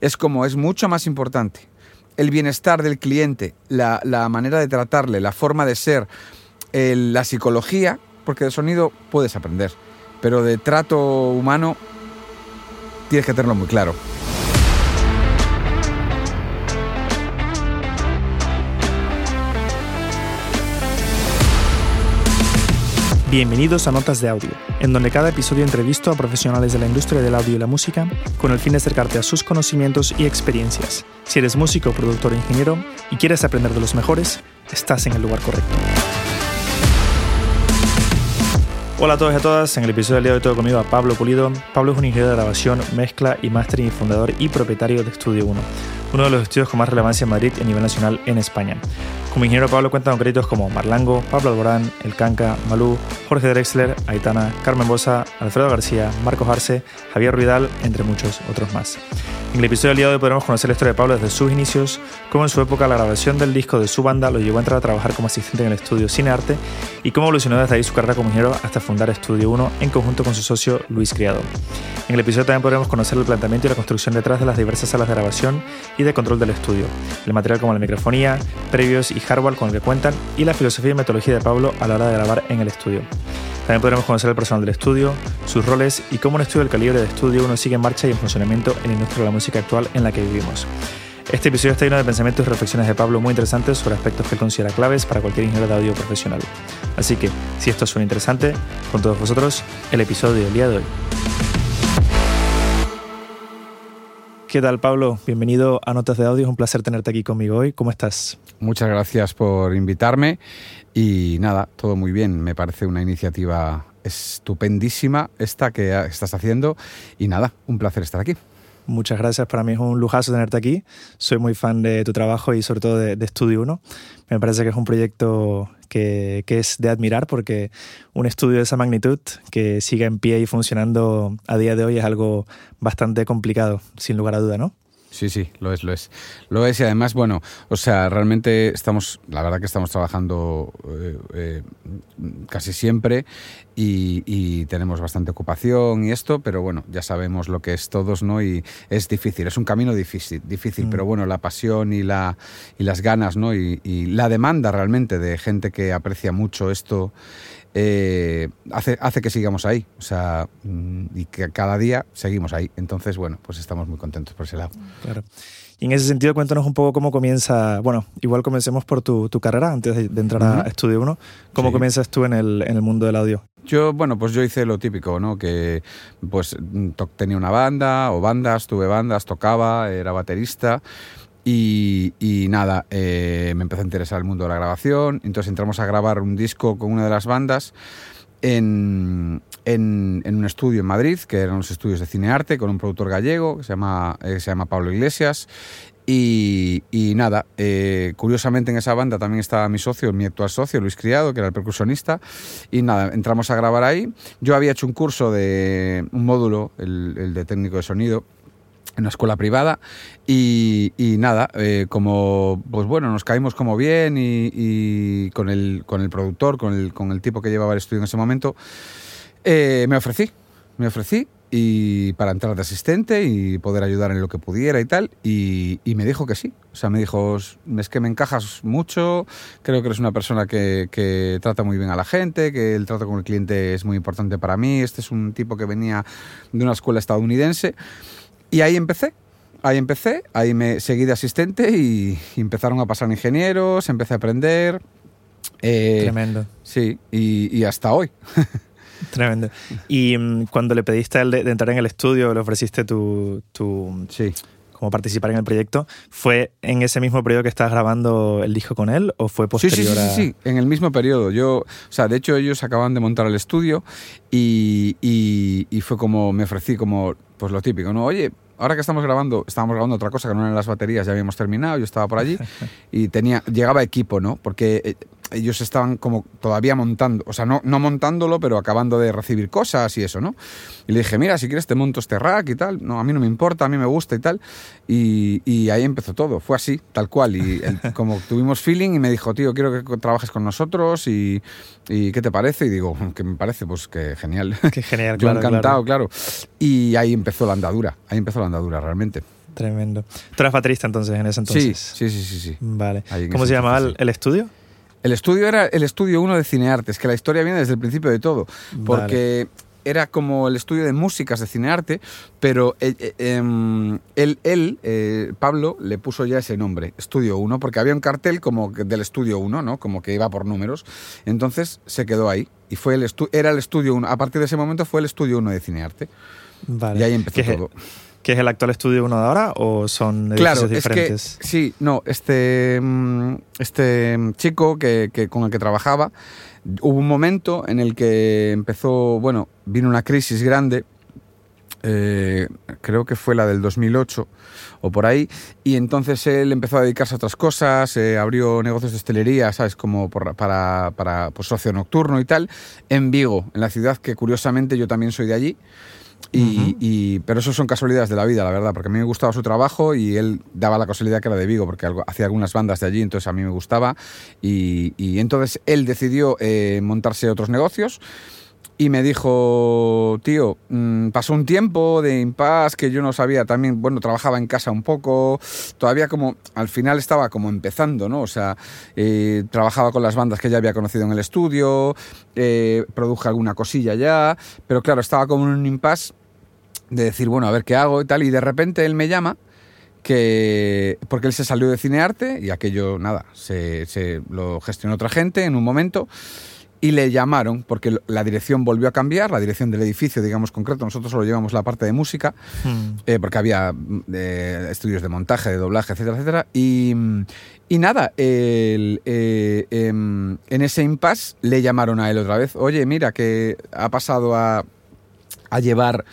Es como es mucho más importante el bienestar del cliente, la, manera de tratarle, la forma de ser, la psicología, porque de sonido puedes aprender, pero de trato humano tienes que tenerlo muy claro. Bienvenidos a Notas de Audio, en donde cada episodio entrevisto a profesionales de la industria del audio y la música con el fin de acercarte a sus conocimientos y experiencias. Si eres músico, productor o ingeniero y quieres aprender de los mejores, estás en el lugar correcto. Hola a todos y a todas, en el episodio del día de hoy tengo conmigo a Pablo Pulido. Pablo es un ingeniero de grabación, mezcla y mastering y fundador y propietario de Estudio 1, uno de los estudios con más relevancia en Madrid y a nivel nacional en España. Como ingeniero Pablo cuenta con créditos como Marlango, Pablo Alborán, El Canca, Malú, Jorge Drexler, Aitana, Carmen Bosa, Alfredo García, Marcos Arce, Javier Ruidal, entre muchos otros más. En el episodio del día de hoy podremos conocer la historia de Pablo desde sus inicios, cómo en su época la grabación del disco de su banda lo llevó a entrar a trabajar como asistente en el estudio Cinearte y cómo evolucionó desde ahí su carrera como ingeniero hasta fundar Estudio 1 en conjunto con su socio Luis Criado. En el episodio también podremos conocer el planteamiento y la construcción detrás de las diversas salas de grabación y de control del estudio, el material como la microfonía, previos y hardware con el que cuentan y la filosofía y metodología de Pablo a la hora de grabar en el estudio. También podremos conocer el personal del estudio, sus roles y cómo un estudio del calibre de Estudio 1 sigue en marcha y en funcionamiento en la industria de la música actual en la que vivimos. Este episodio está lleno de pensamientos y reflexiones de Pablo muy interesantes sobre aspectos que él considera claves para cualquier ingeniero de audio profesional. Así que, si esto suena interesante, con todos vosotros, el episodio del día de hoy. ¿Qué tal, Pablo? Bienvenido a Notas de Audio. Es un placer tenerte aquí conmigo hoy. ¿Cómo estás? Muchas gracias por invitarme y nada, todo muy bien. Me parece una iniciativa estupendísima esta que estás haciendo y nada, un placer estar aquí. Muchas gracias, para mí es un lujazo tenerte aquí. Soy muy fan de tu trabajo y sobre todo de, Estudio 1. Me parece que es un proyecto que, que, es de admirar porque un estudio de esa magnitud que siga en pie y funcionando a día de hoy es algo bastante complicado, sin lugar a duda, ¿no? Sí, sí, lo es, lo es. Lo es y además, bueno, o sea, realmente estamos, la verdad que estamos trabajando eh, eh, casi siempre y, y, tenemos bastante ocupación y esto, pero bueno, ya sabemos lo que es todos, ¿no? Y es difícil, es un camino difícil, difícil, mm. pero bueno, la pasión y, la, y las ganas, ¿no? Y, y la demanda realmente de gente que aprecia mucho esto. Eh, hace, hace que sigamos ahí, o sea, y que cada día seguimos ahí. Entonces, bueno, pues estamos muy contentos por ese lado. Claro. Y en ese sentido, cuéntanos un poco cómo comienza, bueno, igual comencemos por tu, tu carrera antes de, de entrar uh -huh. a Estudio 1. ¿Cómo sí. comienzas tú en el, en el mundo del audio? Yo, bueno, pues yo hice lo típico, ¿no? Que pues tenía una banda o bandas, tuve bandas, tocaba, era baterista. Y, nada, eh, me empezó a interesar el mundo de la grabación. Entonces entramos a grabar un disco con una de las bandas en, en, un estudio en Madrid, que eran los estudios de Cinearte, con un productor gallego que se llama, eh, se llama Pablo Iglesias. Y, nada, eh, curiosamente en esa banda también estaba mi socio, mi actual socio, Luis Criado, que era el percusionista. Y nada, entramos a grabar ahí. Yo había hecho un curso de un módulo, el de técnico de sonido, en una escuela privada y, y nada, eh, como pues bueno, nos caímos como bien y, y, con, el, con el productor, con el, con el tipo que llevaba el estudio en ese momento, eh, me ofrecí, me ofrecí y para entrar de asistente y poder ayudar en lo que pudiera y tal y, y me dijo que sí, o sea, me dijo, es que me encajas mucho, creo que eres una persona que, que trata muy bien a la gente, que el trato con el cliente es muy importante para mí, este es un tipo que venía de una escuela estadounidense y ahí empecé, ahí empecé, ahí me seguí de asistente y, empezaron a pasar ingenieros, empecé a aprender. Eh, Tremendo. Sí, y, y hasta hoy. Tremendo. Y um, cuando le pediste de, de, entrar en el estudio, le ofreciste tu, tu sí. como participar en el proyecto, ¿fue en ese mismo periodo que estabas grabando el disco con él o fue posterior sí, sí, sí, a...? Sí, sí, en el mismo periodo. Yo, o sea, de hecho ellos acaban de montar el estudio y, y, y fue como, me ofrecí como, pues lo típico, ¿no? Oye, ahora que estamos grabando, estábamos grabando otra cosa que no eran las baterías, ya habíamos terminado, yo estaba por allí y tenía, llegaba equipo, ¿no? Porque ellos estaban como todavía montando, o sea, no, no montándolo, pero acabando de recibir cosas y eso, ¿no? Y le dije, mira, si quieres te monto este rack y tal, no, a mí no me importa, a mí me gusta y tal. Y, y ahí empezó todo, fue así, tal cual. Y el, como tuvimos feeling y me dijo, tío, quiero que trabajes con nosotros y, y ¿qué te parece? Y digo, ¿qué me parece? Pues que genial. Qué genial, Yo claro, encantado, claro. claro. Y ahí empezó la andadura, ahí empezó la andadura realmente. Tremendo. ¿Tú eras baterista entonces en ese entonces? Sí, sí, sí, sí. Vale. ¿Cómo se llamaba el, estudio? El estudio era el estudio 1 de Cineartes, que la historia viene desde el principio de todo. Porque era como el estudio de músicas de cinearte, pero eh, eh, em, él, él eh, Pablo, le puso ya ese nombre, Estudio 1, porque había un cartel como del Estudio 1, ¿no? Como que iba por números. Entonces se quedó ahí. Y fue el era el Estudio 1. A partir de ese momento fue el Estudio 1 de cinearte. Vale. Y ahí empezó todo. ¿Qué es el actual estudio 1 de ahora o son edificios diferentes? sí, no, este, mm, este chico que, con el que trabajaba hubo un momento en el que empezó, bueno, vino una crisis grande, eh, creo que fue la del 2008 o por ahí, y entonces él empezó a dedicarse a otras cosas, eh, abrió negocios de hostelería, ¿sabes? Como para, para pues, socio nocturno y tal, en Vigo, en la ciudad que curiosamente yo también soy de allí. Y, pero eso son casualidades de la vida, la verdad, porque a mí me gustaba su trabajo y él daba la casualidad que era de Vigo, porque hacía algunas bandas de allí, entonces a mí me gustaba. Y, entonces él decidió eh, montarse otros negocios y me dijo, tío, mm, pasó un tiempo de impas que yo no sabía también, bueno, trabajaba en casa un poco, todavía como, al final estaba como empezando, ¿no? O sea, eh, trabajaba con las bandas que ya había conocido en el estudio, eh, produje alguna cosilla ya, pero claro, estaba como en un impasse de decir, bueno, a ver qué hago y tal, y de repente él me llama que porque él se salió de cinearte y aquello nada se, se lo gestionó otra gente en un momento y le llamaron porque la dirección volvió a cambiar, la dirección del edificio, digamos concreto, nosotros solo llevamos la parte de música, hmm. eh, porque había estudios de montaje, de doblaje, etcétera, etcétera, y, y nada, eh, em, en ese impasse le llamaron a él otra vez, oye, mira, que ha pasado a, a llevar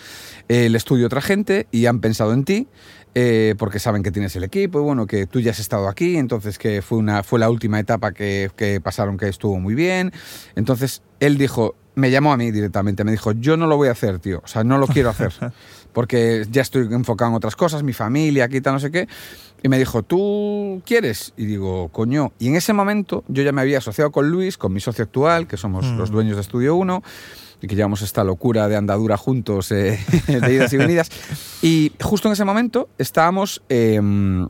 el estudio otra gente y han pensado en ti, eh, porque saben que tienes el equipo y bueno, que tú ya has estado aquí, entonces que fue, una, fue la última etapa que, que pasaron que estuvo muy bien. Entonces él dijo, me llamó a mí directamente, me dijo, yo no lo voy a hacer, tío, o sea, no lo quiero hacer, porque ya estoy enfocado en otras cosas, mi familia, aquí, tal, no sé qué. Y me dijo, ¿tú quieres? Y digo, coño. Y en ese momento yo ya me había asociado con Luis, con mi socio actual, que somos los mm. dueños de Estudio 1 y que llevamos esta locura de andadura juntos, eh, de idas y venidas. Y justo en ese momento estábamos... Em,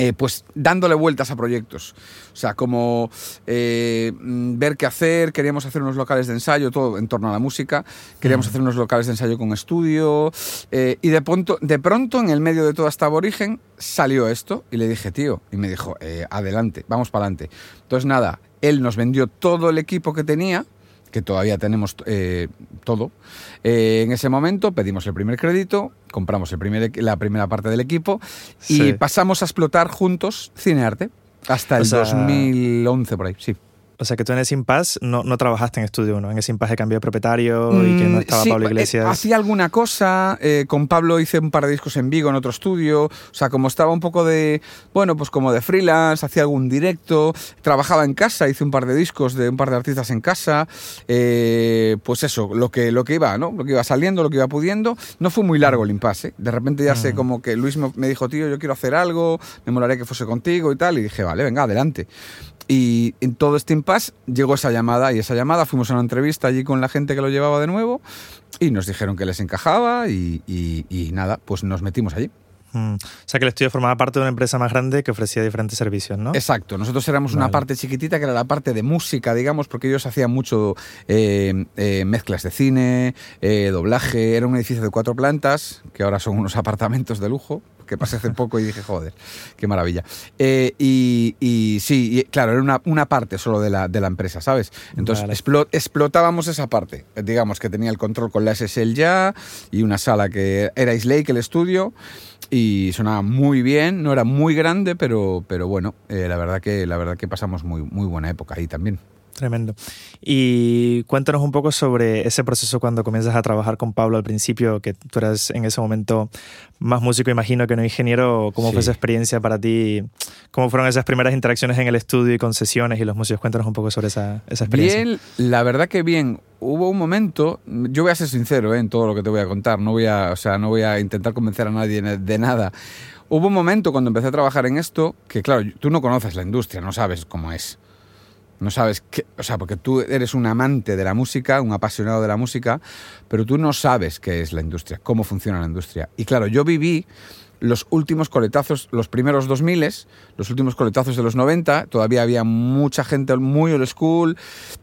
eh, pues dándole vueltas a proyectos. O sea, como eh, ver qué hacer, queríamos hacer unos locales de ensayo, todo en torno a la música, queríamos mm. hacer unos locales de ensayo con estudio, y de pronto, de pronto, en el medio de toda esta aborigen, salió esto, y le dije, tío, y me dijo, adelante, vamos para adelante. Entonces, nada, él nos vendió todo el equipo que tenía, que todavía tenemos eh, todo. Eh, en ese momento pedimos el primer crédito, compramos el primer, la primera parte del equipo y pasamos a explotar juntos Cinearte hasta el 2011 por ahí, sí. O sea que tú en ese impasse no, no trabajaste en Estudio 1, en ese impasse de cambio de propietario y que no mm, estaba Pablo eh, Iglesias. hacía alguna cosa, eh, con Pablo hice un par de discos en Vigo, en otro estudio, o sea, como estaba un poco de, bueno, pues como de freelance, hacía algún directo, trabajaba en casa, hice un par de discos de un par de artistas en casa, eh, pues eso, lo que, lo que iba, ¿no? Lo que iba saliendo, lo que iba pudiendo. No fue muy largo el impasse, de repente ya sé mm. como que Luis me dijo, tío, yo quiero hacer algo, me molaría que fuese contigo y tal, y dije, vale, venga, adelante. Y en todo este impasse llegó esa llamada y esa llamada fuimos a una entrevista allí con la gente que lo llevaba de nuevo y nos dijeron que les encajaba y, y nada, pues nos metimos allí. Mm. O sea que el estudio formaba parte de una empresa más grande que ofrecía diferentes servicios, ¿no? Exacto. Nosotros éramos una parte chiquitita que era la parte de música, digamos, porque ellos hacían mucho eh, eh, mezclas de cine, eh, doblaje. Era un edificio de cuatro plantas, que ahora son unos apartamentos de lujo, que pasé hace poco y dije, joder, qué maravilla. y, sí, claro, era una, una, parte solo de la, de la empresa, ¿sabes? Entonces explotábamos esa parte, digamos, que tenía el control con la SSL ya y una sala que era Islake, el estudio y sonaba muy bien, no era muy grande, pero, pero bueno, eh, la, verdad que, la verdad que pasamos muy, muy buena época ahí también. Tremendo. Y cuéntanos un poco sobre ese proceso cuando comienzas a trabajar con Pablo al principio, que tú eras en ese momento más músico, imagino que no ingeniero. ¿Cómo fue esa experiencia para ti? ¿Cómo fueron esas primeras interacciones en el estudio y con sesiones y los músicos? Cuéntanos un poco sobre esa, esa experiencia. Bien, la verdad que bien. Hubo un momento, yo voy a ser sincero ¿eh? en todo lo que te voy a contar, no voy a, o sea, no voy a intentar convencer a nadie de nada. Hubo un momento cuando empecé a trabajar en esto que, claro, tú no conoces la industria, no sabes cómo es. No sabes qué, o sea, porque tú eres un amante de la música, un apasionado de la música, pero tú no sabes qué es la industria, cómo funciona la industria. Y claro, yo viví los últimos coletazos, los primeros 2000, los últimos coletazos de los 90, todavía había mucha gente muy old school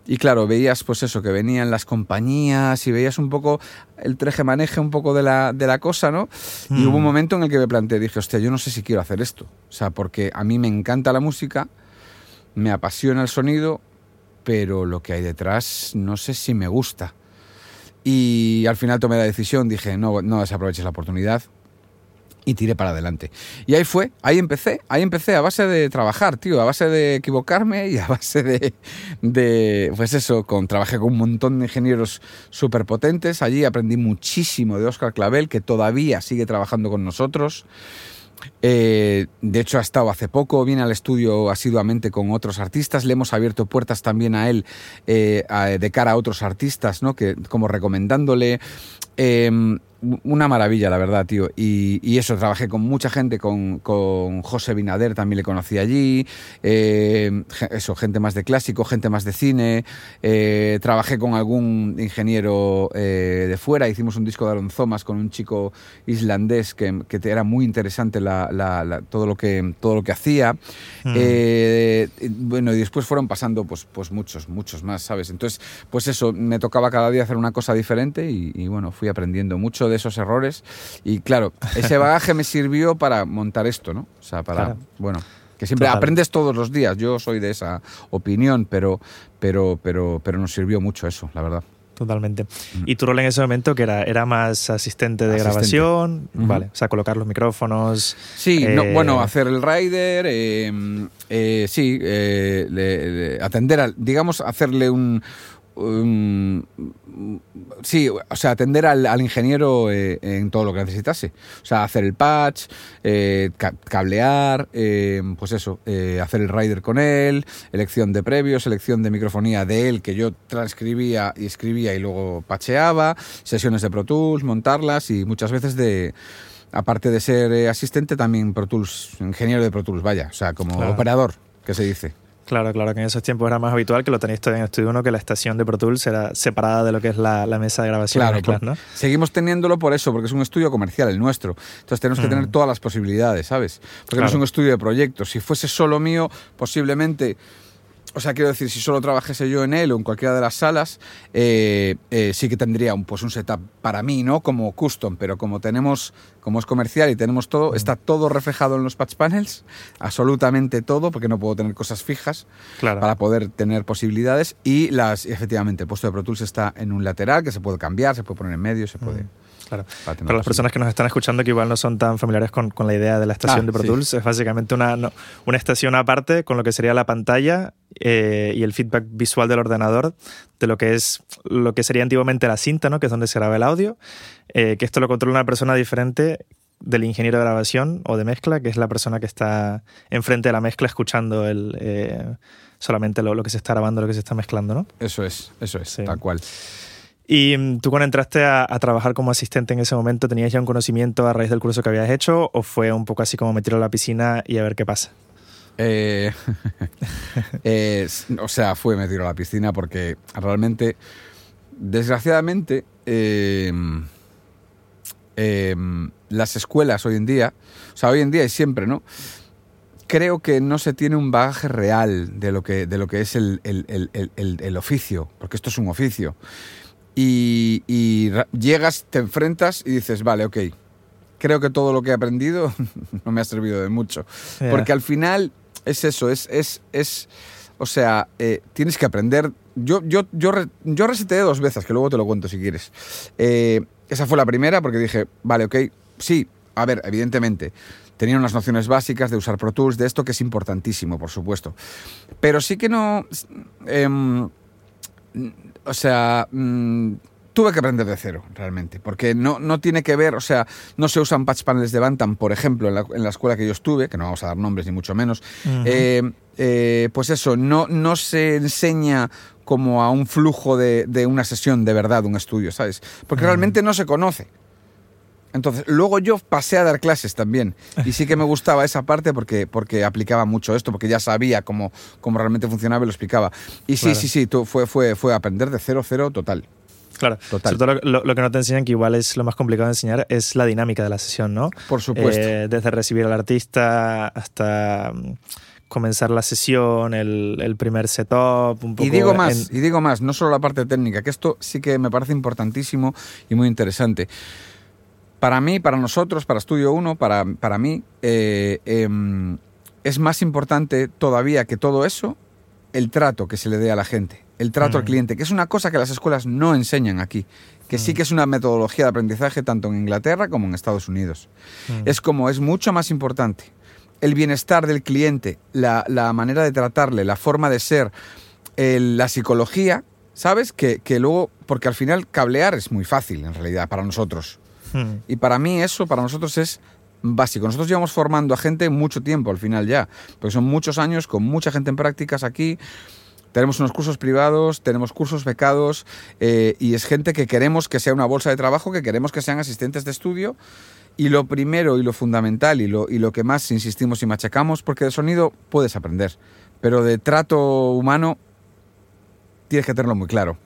y claro, veías pues eso, que venían las compañías y veías un poco el treje maneje un poco de la, de la cosa, ¿no? Y hubo un mm. momento en el que me planteé, dije, hostia, yo no sé si quiero hacer esto, o sea, porque a mí me encanta la música, me apasiona el sonido, pero lo que hay detrás no sé si me gusta. Y al final tomé la decisión, dije, no, no desaproveches la oportunidad, y tiré para adelante. Y ahí fue, ahí empecé, ahí empecé a base de trabajar, tío, a base de equivocarme y a base de, de pues eso, con, trabajé con un montón de ingenieros súper potentes, allí aprendí muchísimo de Oscar Clavel, que todavía sigue trabajando con nosotros. Eh, de hecho, ha estado hace poco, viene al estudio asiduamente con otros artistas. Le hemos abierto puertas también a él eh, de cara a otros artistas, ¿no? Que, como recomendándole. Em, una maravilla, la verdad, tío. Y, eso, trabajé con mucha gente, con, con, José Binader también le conocí allí, eh, eso, gente más de clásico, gente más de cine. Eh, trabajé con algún ingeniero eh, de fuera, hicimos un disco de Aaron Thomas con un chico islandés que, que era muy interesante la, todo, lo que, todo lo que hacía. Mm. bueno, y después fueron pasando pues, pues muchos, muchos más, ¿sabes? Entonces, pues eso, me tocaba cada día hacer una cosa diferente y, y bueno, fui aprendiendo mucho de esos errores. Y claro, ese bagaje me sirvió para montar esto, ¿no? O sea, para, bueno, que siempre aprendes todos los días. Yo soy de esa opinión, pero, pero, pero, pero nos sirvió mucho eso, la verdad. Totalmente. ¿Y tu rol en ese momento que era? ¿Era más asistente de grabación? Vale, o sea, colocar los micrófonos. Sí, no, eh, bueno, hacer el rider, eh, eh, sí, atender al, digamos, hacerle un, Um, sí, o sea, atender al, ingeniero eh, en todo lo que necesitase. O sea, hacer el patch, eh, cablear, eh, pues eso, hacer el rider con él, elección de previo, selección de microfonía de él que yo transcribía y escribía y luego pacheaba, sesiones de Pro Tools, montarlas y muchas veces de aparte de ser asistente, también Pro Tools, ingeniero de Pro Tools, vaya, o sea, como operador, que se dice. Claro, claro, que en esos tiempos era más habitual que lo tenéis todavía en Estudio 1, que la estación de Pro Tools era separada de lo que es la, mesa de grabación. Claro, pues, ¿no? seguimos teniéndolo por eso, porque es un estudio comercial, el nuestro. Entonces tenemos que tener mm. todas las posibilidades, ¿sabes? Porque no es un estudio de proyectos. Si fuese solo mío, posiblemente o sea, quiero decir, si solo trabajase yo en él o en cualquiera de las salas, eh, eh, sí que tendría un, pues un setup para mí, ¿no? Como custom, pero como tenemos, como es comercial y tenemos todo, mm. está todo reflejado en los patch panels, absolutamente todo, porque no puedo tener cosas fijas para poder tener posibilidades. Y las, efectivamente, el puesto de Pro Tools está en un lateral que se puede cambiar, se puede poner en medio, se puede. Mm. Claro. Para las personas que nos están escuchando que igual no son tan familiares con, con la idea de la estación ah, de Pro Tools, es básicamente una, una estación aparte con lo que sería la pantalla eh, y el feedback visual del ordenador de lo que es lo que sería antiguamente la cinta, ¿no? que es donde se graba el audio, eh, que esto lo controla una persona diferente del ingeniero de grabación o de mezcla, que es la persona que está enfrente de la mezcla escuchando el, eh, solamente lo, lo, que se está grabando, lo que se está mezclando, ¿no? Eso es, eso es, tal cual. Y mm, tú cuando entraste a, trabajar como asistente en ese momento, ¿tenías ya un conocimiento a raíz del curso que habías hecho o fue un poco así como meterlo a la piscina y a ver qué pasa? Eh, o sea, fue metido a la piscina porque realmente, desgraciadamente, em, em, las escuelas hoy en día, o sea, hoy en día y siempre, ¿no? Creo que no se tiene un bagaje real de lo que, de lo que es el, el oficio, porque esto es un oficio y, llegas, te enfrentas y dices, vale, ok, creo que todo lo que he aprendido no me ha servido de mucho. Porque al final es eso, es, es, es o sea, eh, tienes que aprender. Yo, yo, yo, yo reseteé dos veces, que luego te lo cuento si quieres. Eh, esa fue la primera porque dije, vale, ok, sí, a ver, evidentemente. Tenía unas nociones básicas de usar Pro Tools, de esto que es importantísimo, por supuesto. Pero sí que no... Em, o sea, mm, tuve que aprender de cero, realmente, porque no, no tiene que ver, o sea, no se usan patch panels de Bantam, por ejemplo, en la, en la escuela que yo estuve, que no vamos a dar nombres ni mucho menos, eh, eh, pues eso, no, no se enseña como a un flujo de, de una sesión de verdad, un estudio, ¿sabes? Porque realmente no se conoce. Entonces, luego yo pasé a dar clases también. Y sí que me gustaba esa parte porque, porque aplicaba mucho esto, porque ya sabía cómo, cómo realmente funcionaba y lo explicaba. Y sí, sí, sí, fue, fue, fue aprender de cero, cero total. Claro, Total. sobre todo lo, que no te enseñan, que igual es lo más complicado de enseñar, es la dinámica de la sesión, ¿no? Por supuesto. Eh, desde recibir al artista hasta mm, comenzar la sesión, el, primer setup, un poco... Y digo más, y digo más, no solo la parte técnica, que esto sí que me parece importantísimo y muy interesante. Para mí, para nosotros, para Estudio 1, para, para mí, eh, em, es más importante todavía que todo eso el trato que se le dé a la gente, el trato al mm. cliente, que es una cosa que las escuelas no enseñan aquí, que sí mm. que es una metodología de aprendizaje tanto en Inglaterra como en Estados Unidos. Mm. Es como, es mucho más importante el bienestar del cliente, la, manera de tratarle, la forma de ser, la psicología, ¿sabes? Que, que luego, porque al final cablear es muy fácil en realidad para nosotros. Y para mí eso, para nosotros es básico. Nosotros llevamos formando a gente mucho tiempo al final ya, porque son muchos años con mucha gente en prácticas aquí. Tenemos unos cursos privados, tenemos cursos becados eh, y es gente que queremos que sea una bolsa de trabajo, que queremos que sean asistentes de estudio. Y lo primero y lo fundamental y lo, y lo que más insistimos y machacamos, porque de sonido puedes aprender, pero de trato humano tienes que tenerlo muy claro.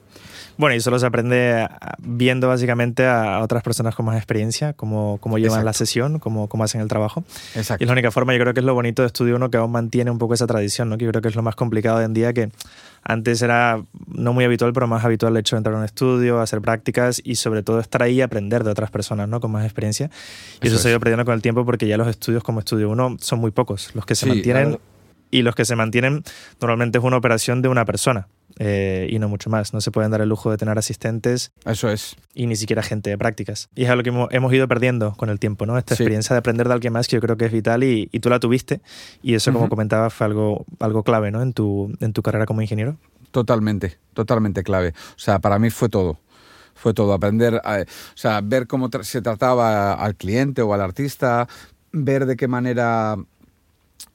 Bueno, y eso se aprende viendo básicamente a otras personas con más experiencia, cómo, cómo llevan la sesión, cómo, cómo hacen el trabajo. Exacto. Y es la única forma, yo creo que es lo bonito de Estudio Uno que aún mantiene un poco esa tradición, ¿no? que yo creo que es lo más complicado hoy en día, que antes era no muy habitual, pero más habitual el hecho de entrar a un estudio, hacer prácticas y sobre todo estar ahí y aprender de otras personas ¿no? con más experiencia. Y eso, se ha ido perdiendo con el tiempo porque ya los estudios como Estudio Uno son muy pocos. Los que se mantienen y los que se mantienen normalmente es una operación de una persona eh, y no mucho más. No se pueden dar el lujo de tener asistentes. Eso es. Y ni siquiera gente de prácticas. Y es algo que hemos, ido perdiendo con el tiempo, ¿no? Esta experiencia de aprender de alguien más que yo creo que es vital y, tú la tuviste. Y eso, como comentaba, fue algo, algo clave, ¿no? En tu, en tu carrera como ingeniero. Totalmente, totalmente clave. O sea, para mí fue todo fue todo aprender, o sea, ver cómo se trataba al cliente o al artista, ver de qué manera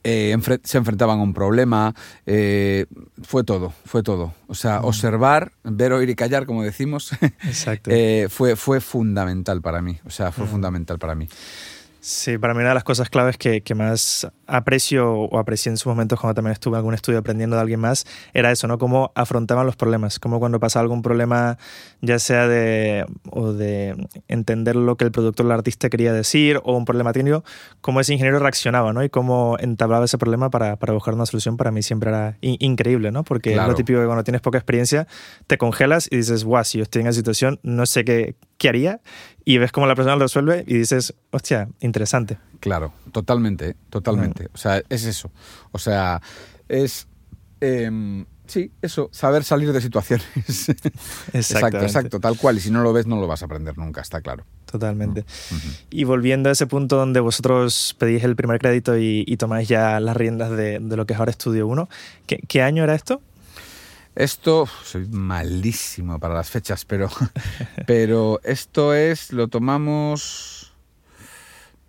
eh, se enfrentaban a un problema, eh, fue todo, fue todo. O sea, observar, ver, oír y callar, como decimos, eh, fue, fue fundamental para mí, o sea, fue fundamental para mí. Sí, para mí una de las cosas claves que, que, más aprecio o aprecié en su momentos cuando también estuve en algún estudio aprendiendo de alguien más era eso, ¿no? Cómo afrontaban los problemas, cómo cuando pasaba algún problema, ya sea de, o de entender lo que el productor o el artista quería decir o un problema técnico, cómo ese ingeniero reaccionaba, ¿no? Y cómo entablaba ese problema para, para buscar una solución para mí siempre era increíble, ¿no? Porque es lo típico que cuando tienes poca experiencia te congelas y dices, guau, si yo estoy en esa situación, no sé qué, qué haría y ves cómo la persona lo resuelve y dices, hostia, interesante. Claro, totalmente, totalmente. O sea, es eso. O sea, es... Em, sí, eso, saber salir de situaciones. exacto, exacto, tal cual. Y si no lo ves, no lo vas a aprender nunca, está claro. Totalmente. Mm, y volviendo a ese punto donde vosotros pedís el primer crédito y, tomáis ya las riendas de, lo que es ahora Estudio 1, ¿qué, ¿qué año era esto? Esto, soy malísimo para las fechas, pero, pero esto es, lo tomamos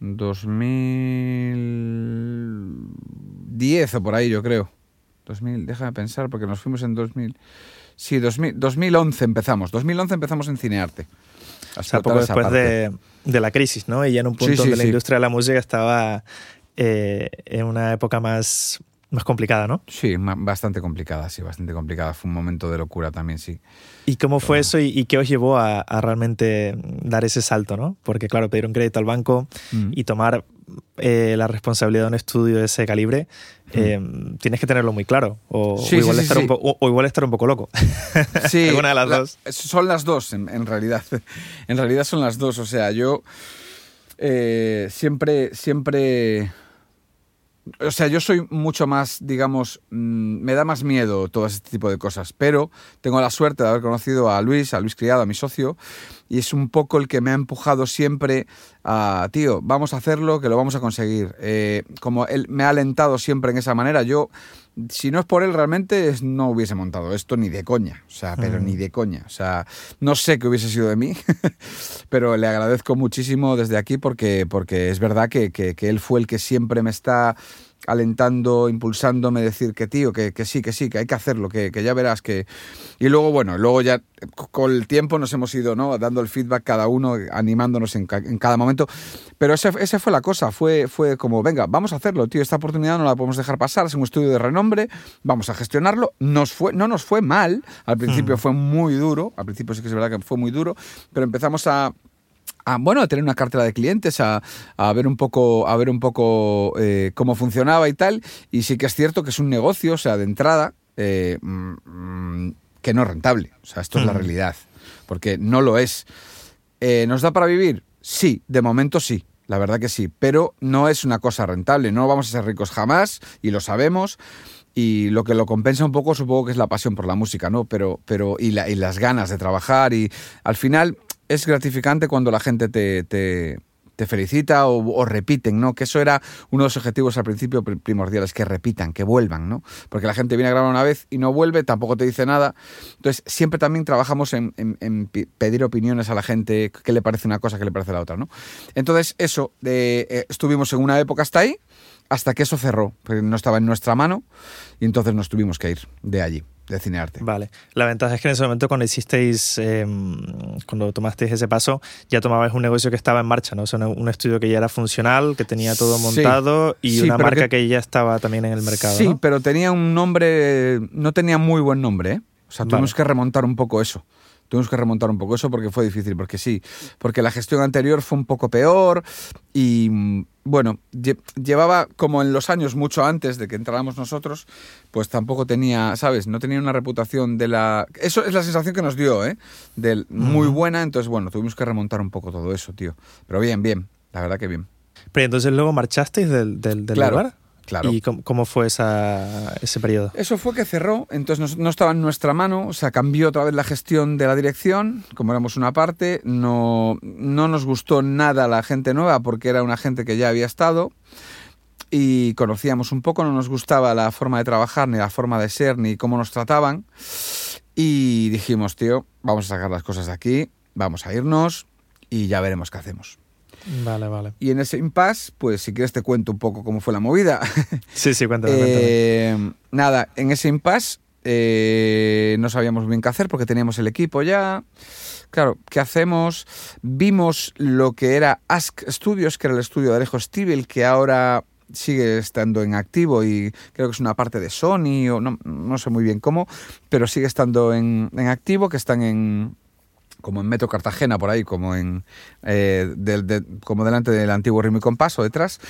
2010 o por ahí, yo creo. 2000, déjame pensar, porque nos fuimos en 2000. Sí, 2000, 2011 empezamos. 2011 empezamos en Cinearte. O sea, poco después de, de, la crisis, ¿no? Y ya en un punto donde la industria de la música estaba eh, en una época más más complicada, ¿no? Sí, bastante complicada, sí, bastante complicada. Fue un momento de locura también, sí. ¿Y cómo fue eso y, qué os llevó a, realmente dar ese salto, no? Porque, claro, pedir un crédito al banco mm. y tomar eh, la responsabilidad de un estudio de ese calibre, mm. eh, tienes que tenerlo muy claro. O, igual estar un o, igual estar un poco loco. Sí. Alguna de las dos. Son las dos, en, realidad. En realidad son las dos. O sea, yo eh, siempre, siempre o sea, yo soy mucho más, digamos, mm, me da más miedo todo este tipo de cosas, pero tengo la suerte de haber conocido a Luis, a Luis Criado, a mi socio, y es un poco el que me ha empujado siempre a, tío, vamos a hacerlo, que lo vamos a conseguir. Eh, como él me ha alentado siempre en esa manera, yo, si no es por él realmente, no hubiese montado esto ni de coña, o sea, pero ni mm. de coña, o sea, no sé qué hubiese sido de mí, pero le agradezco muchísimo desde aquí porque, porque es verdad que, que él fue el que siempre me está alentando, impulsándome, decir que tío, que, que sí, que sí, que hay que hacerlo, que, que, ya verás que... Y luego, bueno, luego ya con el tiempo nos hemos ido, ¿no? Dando el feedback cada uno, animándonos en, en cada momento. Pero esa ese fue la cosa, fue, fue como, venga, vamos a hacerlo, tío, esta oportunidad no la podemos dejar pasar, es un estudio de renombre, vamos a gestionarlo. Nos fue, no nos fue mal, al principio mm. fue muy duro, al principio sí que es verdad que fue muy duro, pero empezamos a a, bueno, a tener una cartera de clientes, a, a ver un poco, a ver un poco eh, cómo funcionaba y tal. Y sí que es cierto que es un negocio, o sea, de entrada, eh, mm, que no es rentable. O sea, esto es la realidad. Porque no lo es. Eh, ¿Nos da para vivir? Sí, de momento sí. La verdad que sí, pero no es una cosa rentable, no vamos a ser ricos jamás y lo sabemos y lo que lo compensa un poco supongo que es la pasión por la música, ¿no? Pero, pero y, y las ganas de trabajar y al final es gratificante cuando la gente te, felicita o, repiten, ¿no? Que eso era uno de los objetivos al principio primordiales, que repitan, que vuelvan, ¿no? Porque la gente viene a grabar una vez y no vuelve, tampoco te dice nada. Entonces, siempre también trabajamos en, en, pedir opiniones a la gente, qué le parece una cosa, qué le parece la otra, ¿no? Entonces, eso, eh, estuvimos en una época hasta ahí, hasta que eso cerró, porque no estaba en nuestra mano, y entonces nos tuvimos que ir de allí de cinearte. Vale. La ventaja es que en ese momento cuando hicisteis, em, cuando tomasteis ese paso, ya tomabais un negocio que estaba en marcha, ¿no? O sea, un estudio que ya era funcional, que tenía todo montado y una marca que... ya estaba también en el mercado. Sí, pero tenía un nombre, no tenía muy buen nombre, ¿eh? O sea, tuvimos que remontar un poco eso. Tuvimos que remontar un poco eso porque fue difícil, porque sí, porque la gestión anterior fue un poco peor y bueno, llevaba como en los años mucho antes de que entráramos nosotros, pues tampoco tenía, ¿sabes? No tenía una reputación de la... Eso es la sensación que nos dio, ¿eh? De muy buena, entonces bueno, tuvimos que remontar un poco todo eso, tío. Pero bien, bien, la verdad que bien. Pero entonces luego marchasteis del, del, del lugar. ¿Y cómo, fue ese periodo? Eso fue que cerró, entonces no, estaba en nuestra mano, o sea, cambió otra vez la gestión de la dirección, como éramos una parte, no, no nos gustó nada la gente nueva porque era una gente que ya había estado y conocíamos un poco, no nos gustaba la forma de trabajar, ni la forma de ser, ni cómo nos trataban. Y dijimos, tío, vamos a sacar las cosas de aquí, vamos a irnos y ya veremos qué hacemos. Vale, vale. Y en ese impasse, pues si quieres te cuento un poco cómo fue la movida. Sí, sí, cuéntame. eh, nada, en ese impasse eh, no sabíamos bien qué hacer porque teníamos el equipo ya. Claro, ¿qué hacemos? Vimos lo que era Ask Studios, que era el estudio de Alejo Stivel, que ahora sigue estando en activo y creo que es una parte de Sony o no, no sé muy bien cómo, pero sigue estando en, en activo, que están en, como en Metro Cartagena, por ahí, como en eh, como delante del antiguo Ritmo y Compás o detrás.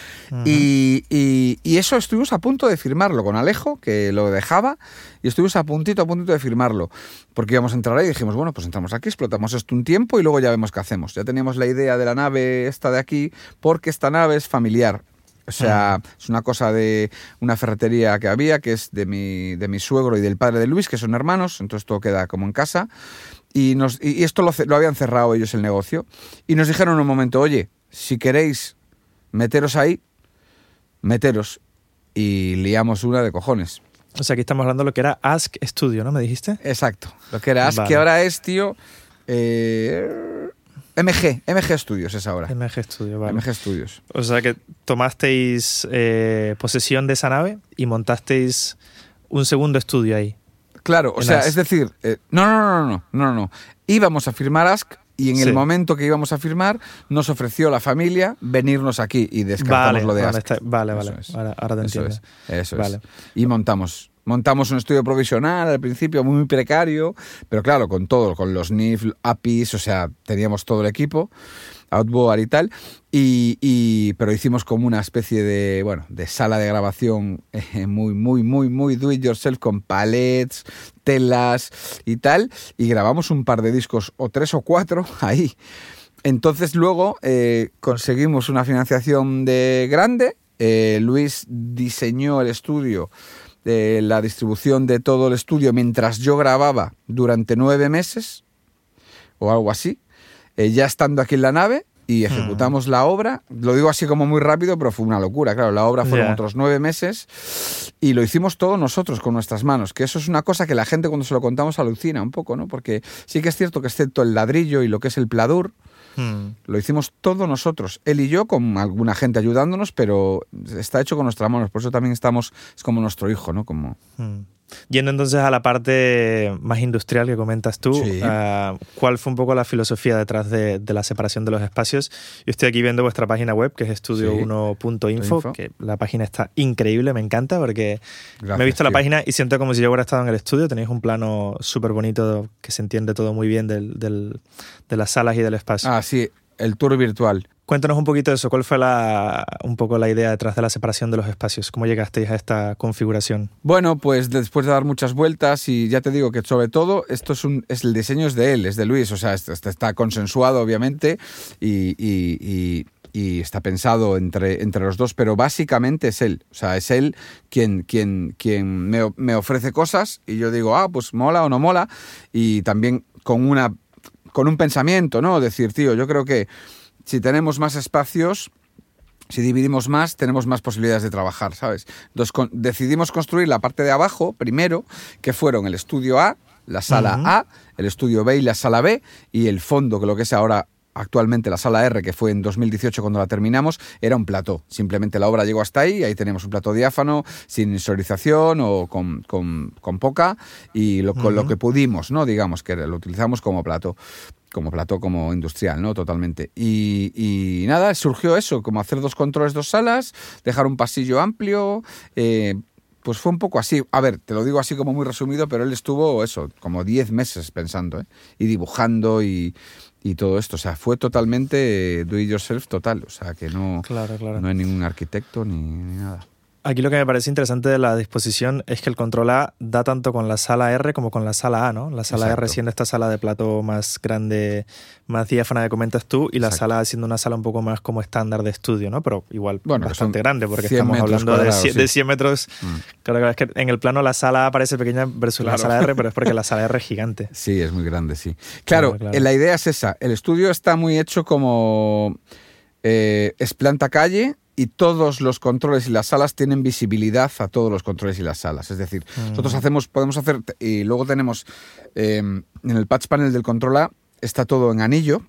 y, y, eso estuvimos a punto de firmarlo con Alejo, que lo dejaba, y estuvimos a puntito, a puntito de firmarlo. Porque íbamos a entrar ahí y dijimos, bueno, pues entramos aquí, explotamos esto un tiempo y luego ya vemos qué hacemos. Ya teníamos la idea de la nave esta de aquí, porque esta nave es familiar. O sea, es una cosa de una ferretería que había, que es de mi, de mi suegro y del padre de Luis, que son hermanos, entonces todo queda como en casa. Y, nos, y esto lo, lo, habían cerrado ellos el negocio. Y nos dijeron en un momento, oye, si queréis meteros ahí, meteros. Y liamos una de cojones. O sea, aquí estamos hablando de lo que era Ask Studio, ¿no? ¿Me dijiste? Exacto. Lo que era Ask, que ahora es, tío... Eh, MG, MG Studios es ahora. MG Studios, vale. MG Studios. O sea que tomasteis eh, posesión de esa nave y montasteis un segundo estudio ahí. Claro, o sea, es decir, eh, no, no, no, no, no, no, Íbamos a firmar Ask y en el momento que íbamos a firmar nos ofreció la familia venirnos aquí y descartamos lo de Ask. Vale, vale, ahora, te entiendo. Es, eso es. Y montamos. Montamos un estudio provisional al principio, muy precario, pero claro, con todo, con los NIF, APIs, o sea, teníamos todo el equipo. Outboard y tal, y, pero hicimos como una especie de, bueno, de sala de grabación eh, muy, muy, muy, muy do it yourself con palets, telas y tal, y grabamos un par de discos, o tres o cuatro, ahí. Entonces luego eh, conseguimos una financiación de grande, eh, Luis diseñó el estudio, la distribución de todo el estudio mientras yo grababa durante nueve meses, o algo así, eh, ya estando aquí en la nave y ejecutamos la obra. Lo digo así como muy rápido, pero fue una locura. Claro, la obra fueron otros nueve meses y lo hicimos todos nosotros con nuestras manos, que eso es una cosa que la gente cuando se lo contamos alucina un poco, ¿no? Porque sí que es cierto que excepto el ladrillo y lo que es el pladur, Hmm. Lo hicimos todos nosotros, él y yo, con alguna gente ayudándonos, pero está hecho con nuestras manos, por eso también estamos, es como nuestro hijo, ¿no? Como... Hmm. Yendo entonces a la parte más industrial que comentas tú, ah, ¿cuál fue un poco la filosofía detrás de, la separación de los espacios? Yo estoy aquí viendo vuestra página web, que es estudio1.info, que la página está increíble, me encanta, porque me he visto la página y siento como si yo hubiera estado en el estudio. Tenéis un plano súper bonito que se entiende todo muy bien de las salas y del espacio. Ah, sí, el tour virtual. Cuéntanos un poquito de eso. ¿Cuál fue la, un poco la idea detrás de la separación de los espacios? ¿Cómo llegasteis a esta configuración? Bueno, pues después de dar muchas vueltas y ya te digo que sobre todo esto es, un, es el diseño es de él, es de Luis, o sea, está, consensuado obviamente y, está pensado entre, entre los dos, pero básicamente es él. O sea, es él quien, quien, quien me, me ofrece cosas y yo digo, ah, pues mola o no mola. Y también con, una, con un pensamiento, ¿no? Decir, tío, yo creo que si tenemos más espacios, si dividimos más, tenemos más posibilidades de trabajar, ¿sabes? Entonces decidimos construir la parte de abajo primero, que fueron el estudio A, la sala A, el estudio B y la sala B, y el fondo, que lo que es ahora actualmente la sala R, que fue en 2018 cuando la terminamos, era un plató. Simplemente la obra llegó hasta ahí, ahí tenemos un plató diáfano, sin insonorización o con, poca, y lo, con lo que pudimos, ¿no? Digamos que lo utilizamos como plató como plató como industrial, ¿no? Totalmente. Y, nada, surgió eso, como hacer dos controles, dos salas, dejar un pasillo amplio. Eh, pues fue un poco así. A ver, te lo digo así como muy resumido, pero él estuvo eso, como 10 meses pensando, ¿eh? Y dibujando y, todo esto. O sea, fue totalmente do it yourself total. O sea, que no, no hay ningún arquitecto ni nada. Aquí lo que me parece interesante de la disposición es que el control A da tanto con la sala R como con la sala A, ¿no? La sala R siendo esta sala de plato más grande, más diáfana que comentas tú, y la sala A siendo una sala un poco más como estándar de estudio, ¿no? Pero igual bastante grande, porque estamos hablando de, 100 metros. Mm. Claro, es que en el plano la sala A parece pequeña versus la sala R, pero es porque la sala R es gigante. Sí, es muy grande, sí. Claro, la idea es esa. El estudio está muy hecho como... Eh, es planta calle, y todos los controles y las salas tienen visibilidad a todos los controles y las salas. Es decir, nosotros hacemos, podemos hacer, y luego tenemos em, en el patch panel del control A, está todo en anillo,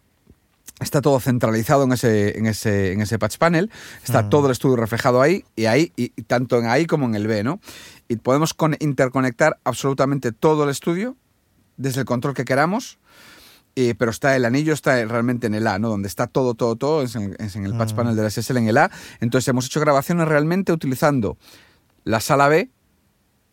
está todo centralizado en ese, en ese, en ese patch panel, está mm. todo el estudio reflejado ahí, y ahí, y, tanto en ahí como en el B, ¿no? Y podemos interconectar absolutamente todo el estudio desde el control que queramos eh, pero está el anillo está realmente en el A, ¿no? Donde está todo, todo, todo, es en, el patch mm. panel de la SSL en el A. Entonces hemos hecho grabaciones realmente utilizando la sala B,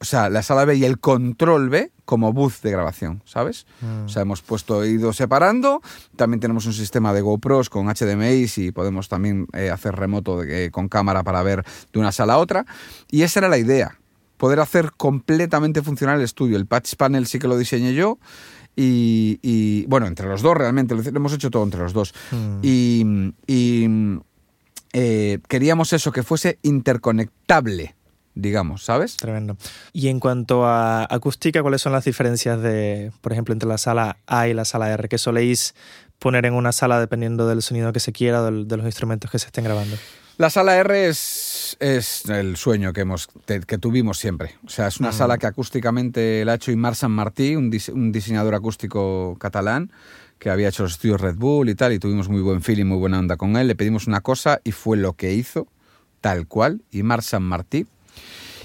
o sea, la sala B y el control B como booth de grabación, ¿sabes? O sea, mm. hemos puesto, ido separando, también tenemos un sistema de GoPros con HDMI y podemos también eh, hacer remoto eh, con cámara para ver de una sala a otra. Y esa era la idea, poder hacer completamente funcional el estudio. El patch panel sí que lo diseñé yo y, bueno, entre los dos realmente, lo hemos hecho todo entre los dos. Hmm. Y, eh, queríamos eso, que fuese interconectable digamos, ¿sabes? Tremendo. Y en cuanto a acústica, ¿cuáles son las diferencias de, por ejemplo, entre la sala A y la sala R? ¿Qué soléis poner en una sala dependiendo del sonido que se quiera, de los instrumentos que se estén grabando? La sala R es, es el sueño que, hemos, que tuvimos siempre. O sea, es una mm. sala que acústicamente la ha hecho Imar San Martí, un, diseñador acústico catalán que había hecho los estudios Red Bull y tal, y tuvimos muy buen feeling, muy buena onda con él. Le pedimos una cosa y fue lo que hizo, tal cual, Imar San Martí.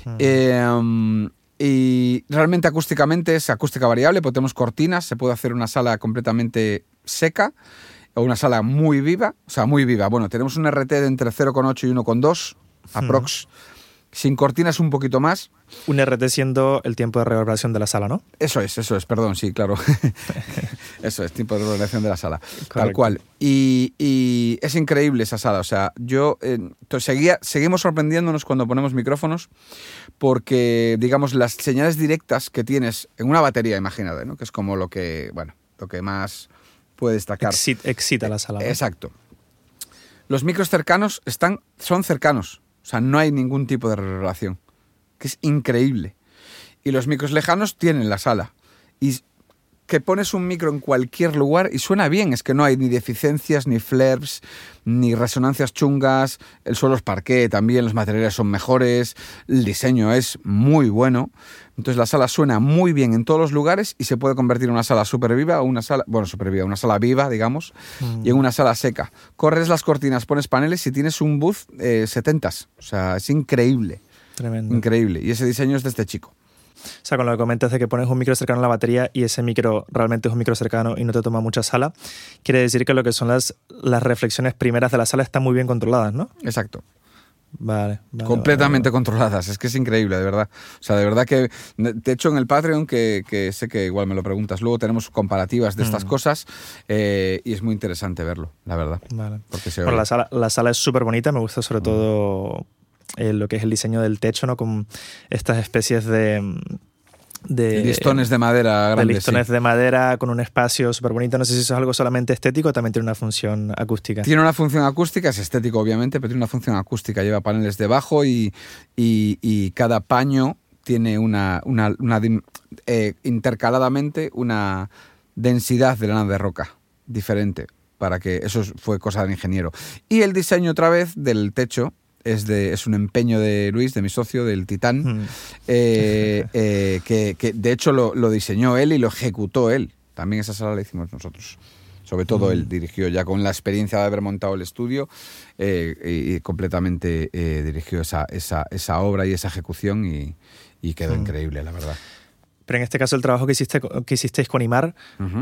Mm. Em, y realmente acústicamente es acústica variable, porque tenemos cortinas, se puede hacer una sala completamente seca una sala muy viva, o sea, muy viva. Bueno, tenemos un RT de entre 0,8 y 1,2, aprox. Sin cortinas un poquito más. Un RT siendo el tiempo de reverberación de la sala, ¿no? Eso es, eso es, perdón, sí, claro. eso es, tiempo de reverberación de la sala. Tal cual. Y, es increíble esa sala. O sea, yo eh, seguía, seguimos sorprendiéndonos cuando ponemos micrófonos porque, digamos, las señales directas que tienes en una batería, imagínate, ¿no? Que es como lo que, bueno, lo que más puede destacar. excita la sala. Exacto. Los micros cercanos están, son cercanos, o sea, no hay ningún tipo de relación, que es increíble. Y los micros lejanos tienen la sala. Y que pones un micro en cualquier lugar y suena bien. Es que no hay ni deficiencias, ni flares, ni resonancias chungas. El suelo es parqué también, los materiales son mejores, el diseño es muy bueno. Entonces la sala suena muy bien en todos los lugares y se puede convertir en una sala super viva o una sala, bueno, super viva, una sala viva, digamos, Mm. y en una sala seca. Corres las cortinas, pones paneles y tienes un booth eh, 70s. O sea, es increíble, Tremendo. increíble. Y ese diseño es de este chico. O sea, con lo que comentas de que pones un micro cercano a la batería y ese micro realmente es un micro cercano y no te toma mucha sala, quiere decir que lo que son las, las reflexiones primeras de la sala están muy bien controladas, ¿no? Exacto. Vale. vale, completamente vale, controladas. Es que es increíble, de verdad. O sea, de verdad que, de hecho, en el Patreon, que, que sé que igual me lo preguntas, luego tenemos comparativas de estas Mm. cosas eh, y es muy interesante verlo, la verdad. vale. Porque se Bueno, la sala, la sala es súper bonita, me gusta sobre todo eh, lo que es el diseño del techo, ¿no? Con estas especies de... de listones de madera de grandes. listones sí. de madera con un espacio súper bonito. No sé si eso es algo solamente estético o también tiene una función acústica. Tiene una función acústica, es estético obviamente, pero tiene una función acústica. Lleva paneles debajo y, y, y cada paño tiene una, una, eh, intercaladamente una densidad de lana de roca diferente. Para que eso es- fue cosa del ingeniero. Y el diseño otra vez del techo es, de, es un empeño de Luis, de mi socio, del Titán. Mm. eh, eh, que, que de hecho lo, lo diseñó él y lo ejecutó él. También esa sala la hicimos nosotros. Sobre todo él dirigió, ya con la experiencia de haber montado el estudio, eh, y, completamente eh, dirigió esa, esa, esa obra y esa ejecución y, y quedó Mm. increíble, la verdad. Pero en este caso el trabajo que, hiciste, que hicisteis con Imar.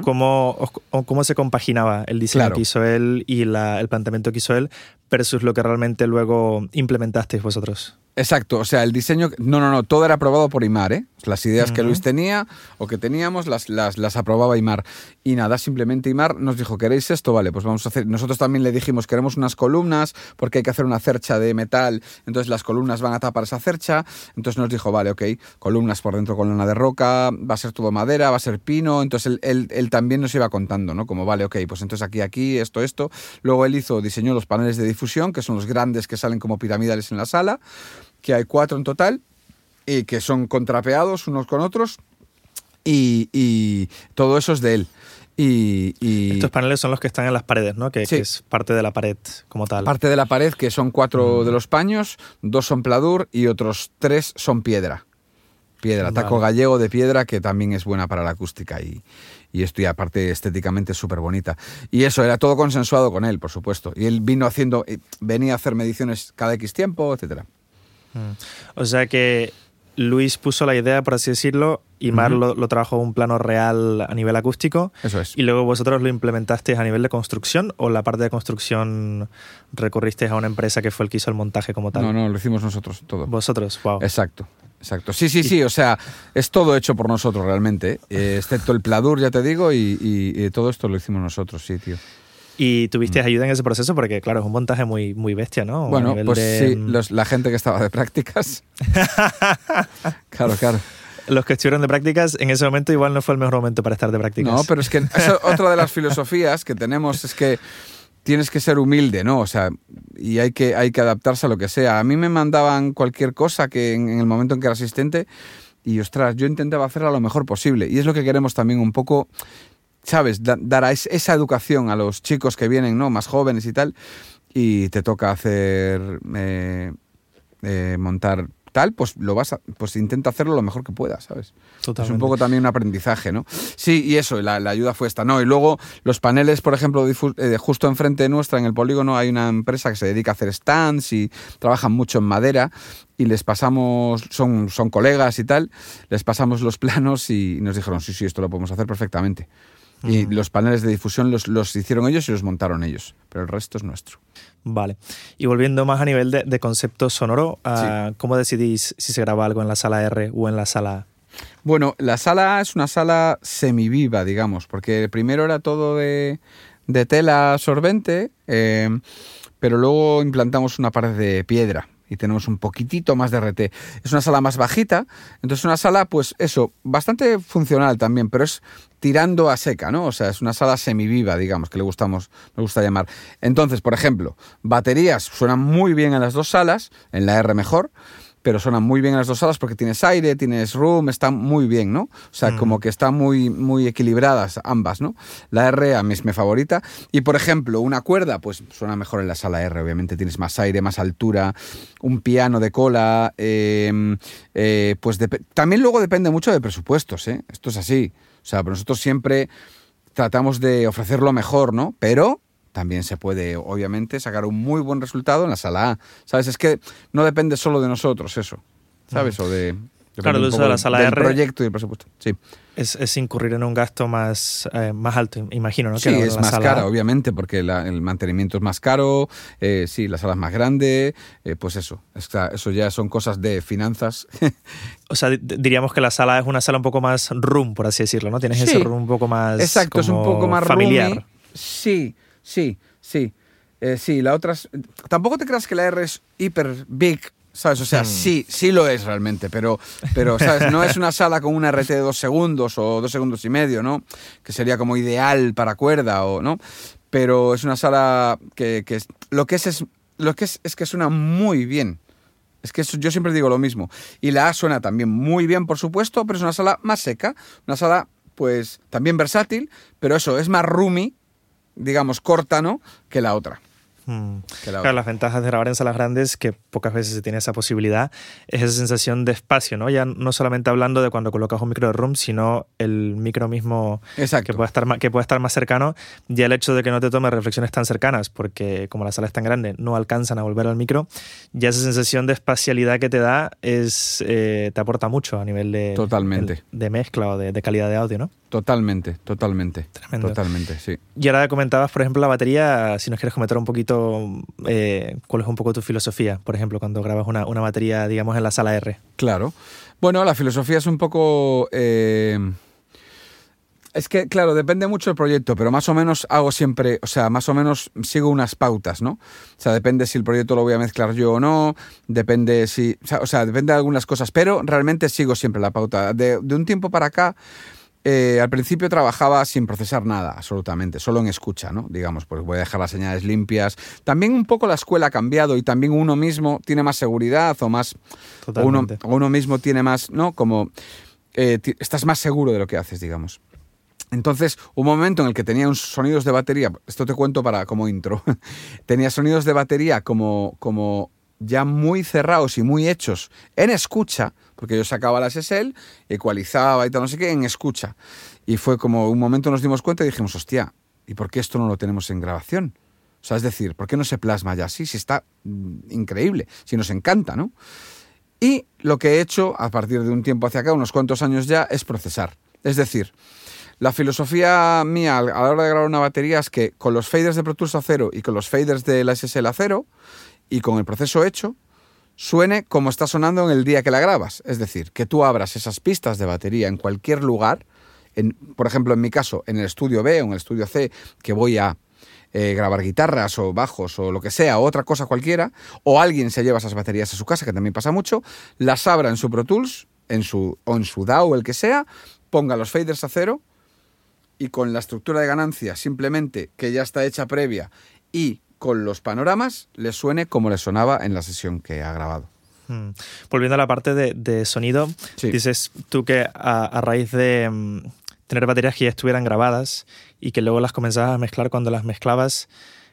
¿cómo, os- cómo se compaginaba el diseño Claro. que hizo él y la- el planteamiento que hizo él versus lo que realmente luego implementasteis vosotros? Exacto, o sea, el diseño, no, no, no, todo era aprobado por Imar, ¿eh? Las ideas que. Luis tenía o que teníamos las, las, las aprobaba Imar. Y nada, simplemente Imar nos dijo, ¿queréis esto? Vale, pues vamos a hacer. Nosotros también le dijimos, queremos unas columnas porque hay que hacer una cercha de metal, entonces las columnas van a tapar esa cercha. Entonces nos dijo, vale, ok, columnas por dentro con lana de roca, va a ser todo madera, va a ser pino. Entonces él, él- él también nos iba contando, ¿no? Como, vale, ok, pues entonces aquí, aquí, esto, esto. Luego él hizo, diseñó los paneles de difusión, que son los grandes que salen como piramidales en la sala que hay cuatro en total y que son contrapeados unos con otros y, y todo eso es de él. Y, y Estos paneles son los que están en las paredes, ¿no? Que, Sí. que es parte de la pared como tal. parte de la pared, que son cuatro de los paños, dos son pladur y otros tres son piedra. Piedra, taco Vale. gallego de piedra que también es buena para la acústica y, y esto y aparte estéticamente es súper bonita. Y eso, era todo consensuado con él, por supuesto. Y él vino haciendo, eh, venía a hacer mediciones cada X tiempo, etcétera. Mm. O sea que Luis puso la idea, por así decirlo, y Mar lo, lo a un plano real a nivel acústico. Eso es. Y luego vosotros lo implementasteis a nivel de construcción o la parte de construcción recurristeis a una empresa que fue el que hizo el montaje como tal. No, no, lo hicimos nosotros todo. Vosotros, wow. Exacto, exacto. Sí, sí, sí, o sea, es todo hecho por nosotros realmente, eh, excepto el pladur, ya te digo, y, y- y todo esto lo hicimos nosotros, sí, tío. Y tuvisteis ayuda en ese proceso porque, claro, es un montaje muy, muy bestia, ¿no? Mm. Bueno, pues de- sí, los- la gente que estaba de prácticas. claro, claro. Los que estuvieron de prácticas, en ese momento igual no fue el mejor momento para estar de prácticas. No, pero es que eso- otra de las filosofías que tenemos es que tienes que ser humilde, ¿no? O sea, y hay que, hay que adaptarse a lo que sea. A mí me mandaban cualquier cosa que en, en el momento en que era asistente y, ostras, yo intentaba hacerla lo mejor posible. Y es lo que queremos también un poco, ¿sabes? Da- dar a es- esa educación a los chicos que vienen, ¿no? Más jóvenes y tal. Y te toca hacer, eh, eh, montar tal, pues lo vas a, pues intenta hacerlo lo mejor que puedas, ¿sabes? Es Totalmente. un poco también un aprendizaje, ¿no? Sí, y eso, la, la ayuda fue esta, ¿no? Y luego los paneles, por ejemplo, difu- eh, justo enfrente de nuestra, en el polígono, hay una empresa que se dedica a hacer stands y trabajan mucho en madera y les pasamos, son, son colegas y tal, les pasamos los planos y nos dijeron, sí, sí, esto lo podemos hacer perfectamente. Y los paneles de difusión los, los hicieron ellos y los montaron ellos, pero el resto es nuestro. Vale. Y volviendo más a nivel de, de concepto sonoro, ah, ¿cómo decidís si se graba algo en la sala R o en la sala A? Bueno, la sala es una sala semiviva, digamos, porque primero era todo de, de tela absorbente, eh, pero luego implantamos una pared de piedra y tenemos un poquitito más de RT. Es una sala más bajita, entonces una sala, pues eso, bastante funcional también, pero es tirando a seca, ¿no? O sea, es una sala semiviva, digamos, que le gustamos, nos gusta llamar. Entonces, por ejemplo, baterías suenan muy bien en las dos salas, en la R mejor, pero suenan muy bien en las dos salas porque tienes aire, tienes room, están muy bien, ¿no? O sea, como que están muy, muy equilibradas ambas, ¿no? La R a mí es mi favorita. Y por ejemplo, una cuerda, pues suena mejor en la sala R, obviamente tienes más aire, más altura, un piano de cola, em, eh, pues también luego depende mucho de presupuestos, ¿eh? Esto es así. O sea, nosotros siempre tratamos de ofrecer lo mejor, ¿no? Pero también se puede, obviamente, sacar un muy buen resultado en la sala A. ¿Sabes? Es que no depende solo de nosotros eso, ¿sabes? O de... Claro, el uso de la sala del R proyecto y el presupuesto. Sí. Es, incurrir en un gasto más, eh, más alto, imagino, ¿no? Sí, es más cara, obviamente, porque el mantenimiento es más caro, eh, sí, la sala es más grande, eh, pues eso, eso ya son cosas de finanzas. o sea, diríamos que la sala es una sala un poco más room, por así decirlo, ¿no? Tienes ese room un poco más Exacto, es un poco más familiar. Sí, sí, sí. sí, la otra es, Tampoco te creas que la R es hiper big, ¿Sabes? O sea, hmm. sí, sí lo es realmente, pero, pero ¿sabes? No es una sala con una RT de dos segundos o dos segundos y medio, ¿no? Que sería como ideal para cuerda, o, ¿no? Pero es una sala que, que lo que es, es lo que es, es que suena muy bien. Es que yo siempre digo lo mismo. Y la A suena también muy bien, por supuesto, pero es una sala más seca, una sala, pues, también versátil, pero eso, es más roomy, digamos, corta, ¿no? Que la otra. Mm. Claro, las ventajas de grabar en salas grandes, que pocas veces se tiene esa posibilidad, es esa sensación de espacio, ¿no? Ya no solamente hablando de cuando colocas un micro de room, sino el micro mismo que puede, estar más, que puede estar más cercano, ya el hecho de que no te tome reflexiones tan cercanas, porque como la sala es tan grande, no alcanzan a volver al micro, ya esa sensación de espacialidad que te da es eh, te aporta mucho a nivel de, Totalmente. de, mezcla o de, de calidad de audio, ¿no? Totalmente, totalmente. Tremendo. Totalmente, sí. Y ahora comentabas, por ejemplo, la batería, si nos quieres comentar un poquito eh, cuál es un poco tu filosofía, por ejemplo, cuando grabas una, batería, digamos, en la sala R. Claro. Bueno, la filosofía es un poco... Eh, es que, claro, depende mucho del proyecto, pero más o menos hago siempre, o sea, más o menos sigo unas pautas, ¿no? O sea, depende si el proyecto lo voy a mezclar yo o no, depende si, o sea, depende de algunas cosas, pero realmente sigo siempre la pauta. de un tiempo para acá eh, al principio trabajaba sin procesar nada, absolutamente, solo en escucha, ¿no? Digamos, pues voy a dejar las señales limpias. También un poco la escuela ha cambiado y también uno mismo tiene más seguridad o más... Uno, uno mismo tiene más, ¿no? Como... Eh, estás más seguro de lo que haces, digamos. Entonces, un momento en el que tenía unos sonidos de batería, esto te cuento para como intro, tenía sonidos de batería como, como ya muy cerrados y muy hechos en escucha, porque yo sacaba las SSL, ecualizaba y tal, no sé qué, en escucha. Y fue como un momento nos dimos cuenta y dijimos, hostia, ¿y por qué esto no lo tenemos en grabación? O sea, es decir, ¿por qué no se plasma ya así? Si está mm, increíble, si nos encanta, ¿no? Y lo que he hecho a partir de un tiempo hacia acá, unos cuantos años ya, es procesar. Es decir, la filosofía mía a la hora de grabar una batería es que con los faders de Pro Tools a cero y con los faders de la SSL a cero y con el proceso hecho, suene como está sonando en el día que la grabas. Es decir, que tú abras esas pistas de batería en cualquier lugar, en, por ejemplo, en mi caso, en el estudio B o en el estudio C, que voy a eh, grabar guitarras o bajos o lo que sea, o otra cosa cualquiera, o alguien se lleva esas baterías a su casa, que también pasa mucho, las abra en su Pro Tools en su, o en su DAW, el que sea, ponga los faders a cero y con la estructura de ganancia simplemente que ya está hecha previa y con los panoramas le suene como le sonaba en la sesión que ha grabado. Hmm. Volviendo a la parte de, sonido, dices tú que a, raíz de mm, tener baterías que ya estuvieran grabadas y que luego las comenzabas a mezclar cuando las mezclabas,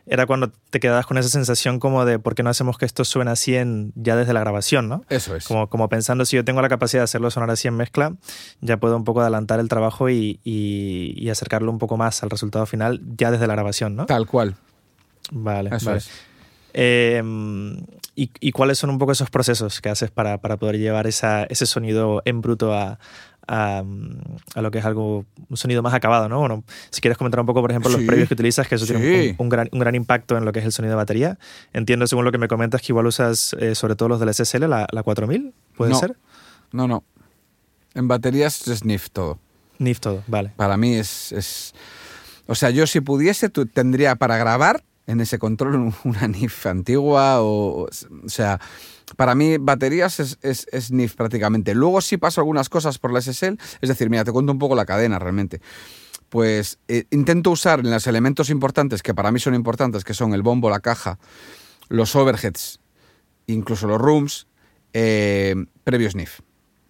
era cuando te quedabas con esa sensación como de por qué no hacemos que esto suene así en, ya desde la grabación, ¿no? Eso es. Como, como pensando, si yo tengo la capacidad de hacerlo sonar así en mezcla, ya puedo un poco adelantar el trabajo y, y acercarlo un poco más al resultado final ya desde la grabación, ¿no? Tal cual. Vale, vale. Em, y, cuáles son un poco esos procesos que haces para, poder llevar ese sonido en bruto a, lo que es algo, un sonido más acabado, ¿no? Bueno, si quieres comentar un poco, por ejemplo, los previos que utilizas, que eso tiene un, gran, un, gran, impacto en lo que es el sonido de batería. Entiendo, según lo que me comentas, que igual usas eh, sobre todo los del SSL, la, la 4000, ¿puede ser? No, no. En baterías es NIF todo. NIF todo, vale. Para mí es, es... O sea, yo si pudiese, tendría para grabar en ese control una NIF antigua o, o sea, para mí baterías es, es, NIF prácticamente. Luego sí paso algunas cosas por la SSL, es decir, mira, te cuento un poco la cadena realmente. Pues eh, intento usar en los elementos importantes que para mí son importantes, que son el bombo, la caja, los overheads, incluso los rooms, eh, previos NIF.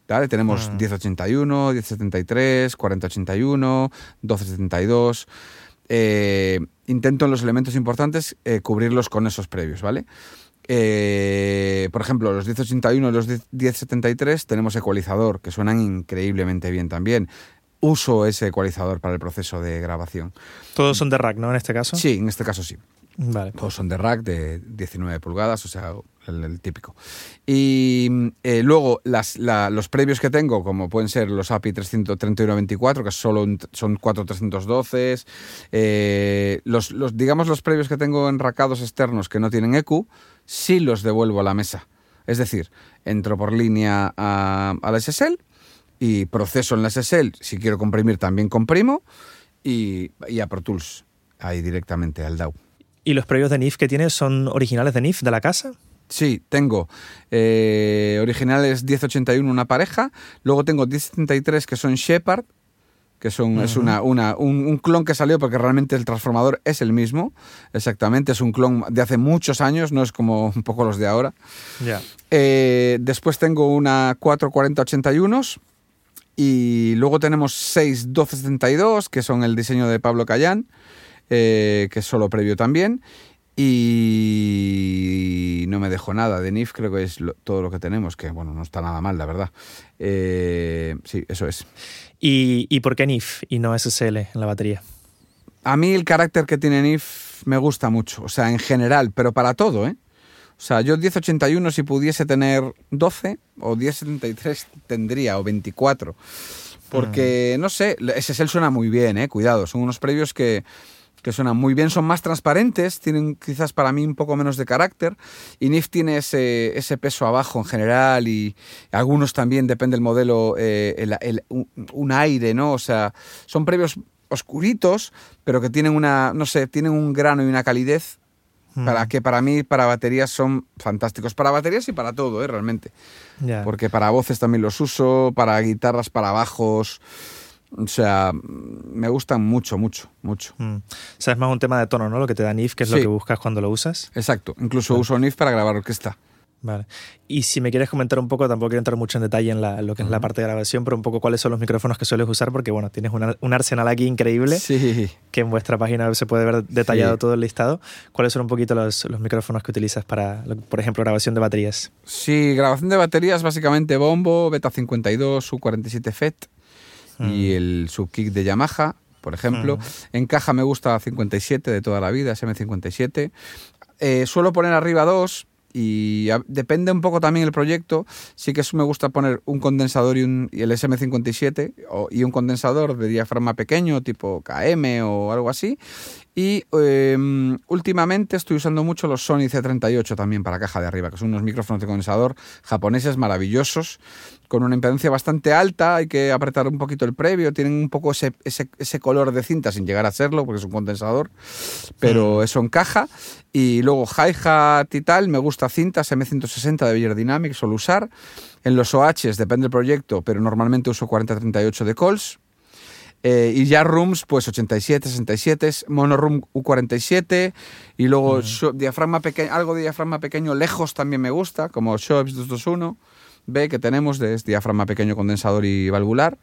¿vale? Tenemos 1081, 1073, 4081, 1272. Eh, intento en los elementos importantes eh, cubrirlos con esos previos, ¿vale? Eh, por ejemplo, los 1081 y los 1073 tenemos ecualizador, que suenan increíblemente bien también. Uso ese ecualizador para el proceso de grabación. Todos son de rack, ¿no? En este caso. Sí, en este caso sí. Vale. Todos son de rack de 19 pulgadas, o sea, el, típico. Y eh, luego las, la- los previos que tengo, como pueden ser los API 33124, que solo son 4312, eh, los, digamos los previos que tengo enracados externos que no tienen EQ, sí los devuelvo a la mesa. Es decir, entro por línea a la SSL y proceso en la SSL. Si quiero comprimir, también comprimo. Y, y a Pro Tools, ahí directamente al DAW. ¿Y los previos de NIF que tienes son originales de NIF de la casa? Sí, tengo eh, originales 1081 una pareja, luego tengo 1073 que son Shepard, que son, es una, una, un, un clon que salió porque realmente el transformador es el mismo, exactamente, es un clon de hace muchos años, no es como un poco los de ahora. Ya. Eh, después tengo una 44081 y luego tenemos 6 1272 que son el diseño de Pablo Cayán, eh, que es solo previo también. Y no me dejo nada de NIF, creo que es lo- todo lo que tenemos, que bueno, no está nada mal, la verdad. Eh, sí, eso es. ¿Y, ¿Y por qué NIF y no SSL en la batería? A mí el carácter que tiene NIF me gusta mucho, o sea, en general, pero para todo, ¿eh? O sea, yo 1081 si pudiese tener 12 o 1073 tendría o 24. Porque, no sé, SSL suena muy bien, ¿eh? Cuidado, son unos previos que, que suenan muy bien, son más transparentes, tienen quizás para mí un poco menos de carácter. Y NIF tiene ese, ese peso abajo en general y algunos también, depende del modelo, eh, el- el- un, un aire, ¿no? O sea, son previos oscuritos, pero que tienen una, no sé, tienen un grano y una calidez para que para mí, para baterías son fantásticos. Para baterías y para todo, ¿eh? realmente. Porque para voces también los uso, para guitarras, para bajos. O sea, me gustan mucho, mucho, mucho. Mm. O sea, es más un tema de tono, ¿no? Lo que te da NIF, que es lo que buscas cuando lo usas. Exacto. Incluso uso NIF para grabar orquesta. Vale. Y si me quieres comentar un poco, tampoco quiero entrar mucho en detalle en, la- lo que es la parte de grabación, pero un poco cuáles son los micrófonos que sueles usar, porque bueno, tienes una- un arsenal aquí increíble Sí. que en vuestra página se puede ver detallado Sí. todo el listado. ¿Cuáles son un poquito los, los micrófonos que utilizas para, por ejemplo, grabación de baterías? Sí, grabación de baterías, básicamente bombo, Beta 52, Su47 FET y el subkick de Yamaha, por ejemplo. En caja me gusta 57 de toda la vida, SM57. Eh, suelo poner arriba dos y a- depende un poco también el proyecto. Sí que me gusta poner un condensador y, un, y el SM57 o- y un condensador de diafragma pequeño, tipo KM o algo así. Y eh, últimamente estoy usando mucho los Sony C38 también para caja de arriba, que son unos micrófonos de condensador japoneses maravillosos, con una impedancia bastante alta, hay que apretar un poquito el previo, tienen un poco ese, ese, ese color de cinta sin llegar a serlo, porque es un condensador, pero eso encaja. Y luego hi-hat y tal, me gusta cintas M160 de Beyer Dynamics, suelo usar. En los OHs depende del proyecto, pero normalmente uso 4038 de Coles. Eh, y ya rooms, pues 87, 67, monoroom U47 y luego sho- diafragma pequeño, algo de diafragma pequeño lejos también me gusta, como Shops 221 B que tenemos de es diafragma pequeño condensador y valvular.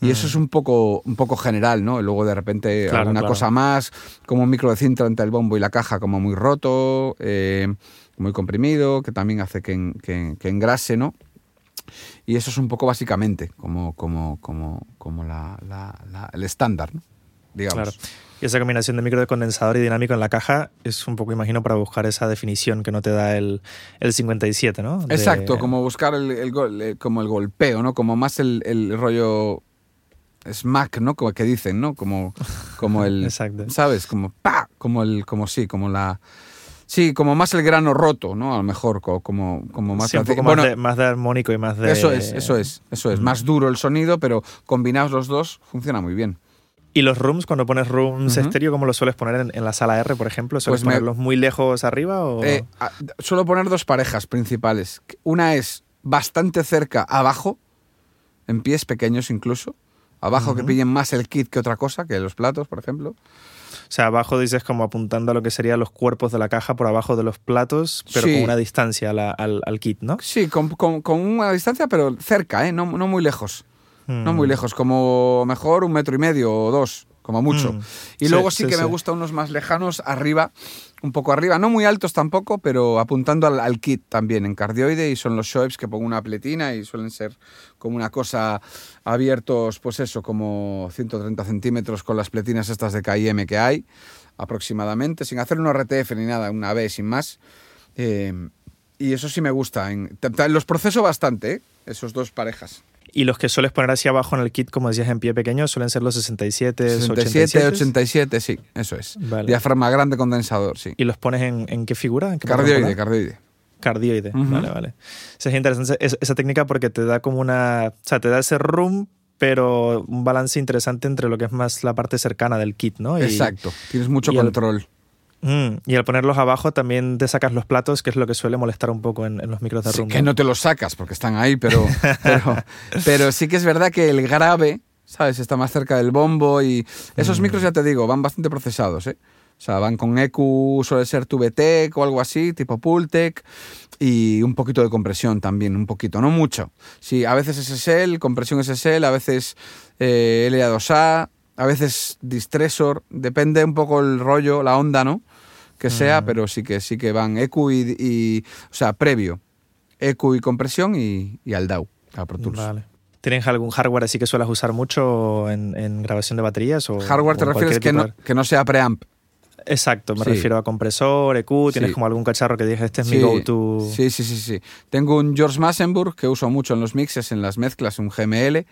Y eso es un poco, un poco general, ¿no? Y luego de repente Claro, alguna claro. cosa más, como un micro de cinta entre el bombo y la caja, como muy roto, eh, muy comprimido, que también hace que, en- que- que engrase, ¿no? Y eso es un poco básicamente como, como, como, como la, la- la- el estándar, ¿no? digamos. Claro. Y esa combinación de micro de condensador y dinámico en la caja es un poco, imagino, para buscar esa definición que no te da el, el 57, ¿no? De- Exacto, como buscar el, el el- como el golpeo, ¿no? Como más el, el rollo smack, ¿no? Como que dicen, ¿no? Como, como el, Exacto. ¿sabes? Como pa, como el, como sí, como la, sí, como más el grano roto, ¿no? A lo mejor, co- como, como más, Sí, un poco bueno, más, de, más de armónico y más de... eso es, eso es, eso es, más duro el sonido, pero combinados los dos funciona muy bien. ¿Y los rooms, cuando pones rooms Ujú. estéreo, cómo los sueles poner en, en la sala R, por ejemplo? ¿Sueles Pues me- ponerlos muy lejos arriba o...? Eh, a- suelo poner dos parejas principales. Una es bastante cerca abajo, en pies pequeños incluso. Abajo que pillen más el kit que otra cosa, que los platos, por ejemplo. O sea, abajo dices como apuntando a lo que serían los cuerpos de la caja por abajo de los platos, pero Sí. con una distancia la- al, al kit, ¿no? Sí, con, con- con una distancia, pero cerca, ¿eh? No, no muy lejos. No Mm. muy lejos, como mejor un metro y medio o dos, como mucho. Mm. Y luego sí, sí, que me gusta unos más lejanos, arriba, un poco arriba, no muy altos tampoco, pero apuntando al, al kit también en cardioide y son los Shoebs que pongo una pletina y suelen ser como una cosa abiertos, pues eso, como 130 centímetros con las pletinas estas de KIM que hay aproximadamente, sin hacer un RTF ni nada, una B sin más. Eh, y eso sí me gusta. En, los proceso bastante, ¿eh? esos dos parejas. Y los que sueles poner hacia abajo en el kit, como decías, en pie pequeño, suelen ser los 67, 67, 87. 87, sí, eso es. Vale. Diafragma grande condensador, sí. ¿Y los pones en, en qué figura? ¿En qué Cardioide, patrón? Cardioide. Vale, vale. Esa es interesante es- esa técnica porque te da como una. O sea, te da ese room, pero un balance interesante entre lo que es más la parte cercana del kit, ¿no? Y- Exacto, tienes mucho y control. Mm, y al ponerlos abajo también te sacas los platos, que es lo que suele molestar un poco en, en los micros de Sí, room. que no te los sacas porque están ahí, pero, pero, pero sí que es verdad que el grave, ¿sabes? Está más cerca del bombo y esos Mm. micros, ya te digo, van bastante procesados, ¿eh? O sea, van con EQ, suele ser Tubetec o algo así, tipo Pultec, y un poquito de compresión también, un poquito, no mucho. Sí, a veces SSL, compresión SSL, a veces eh, LA2A, a veces Distressor, depende un poco el rollo, la onda, ¿no? Que sea, pero sí que sí que van EQ y, y- o sea, previo, EQ y compresión y, y al DAW, a Pro Tools. Vale. ¿Tienes algún hardware así que suelas usar mucho en, en grabación de baterías? O, Hardware te refieres que no, que no sea preamp. Exacto, me Sí. refiero a compresor, EQ. ¿Tienes Sí. como algún cacharro que digas, este es mi go-to? Sí, sí, sí, sí. Tengo un George Massenburg que uso mucho en los mixes, en las mezclas, un GML,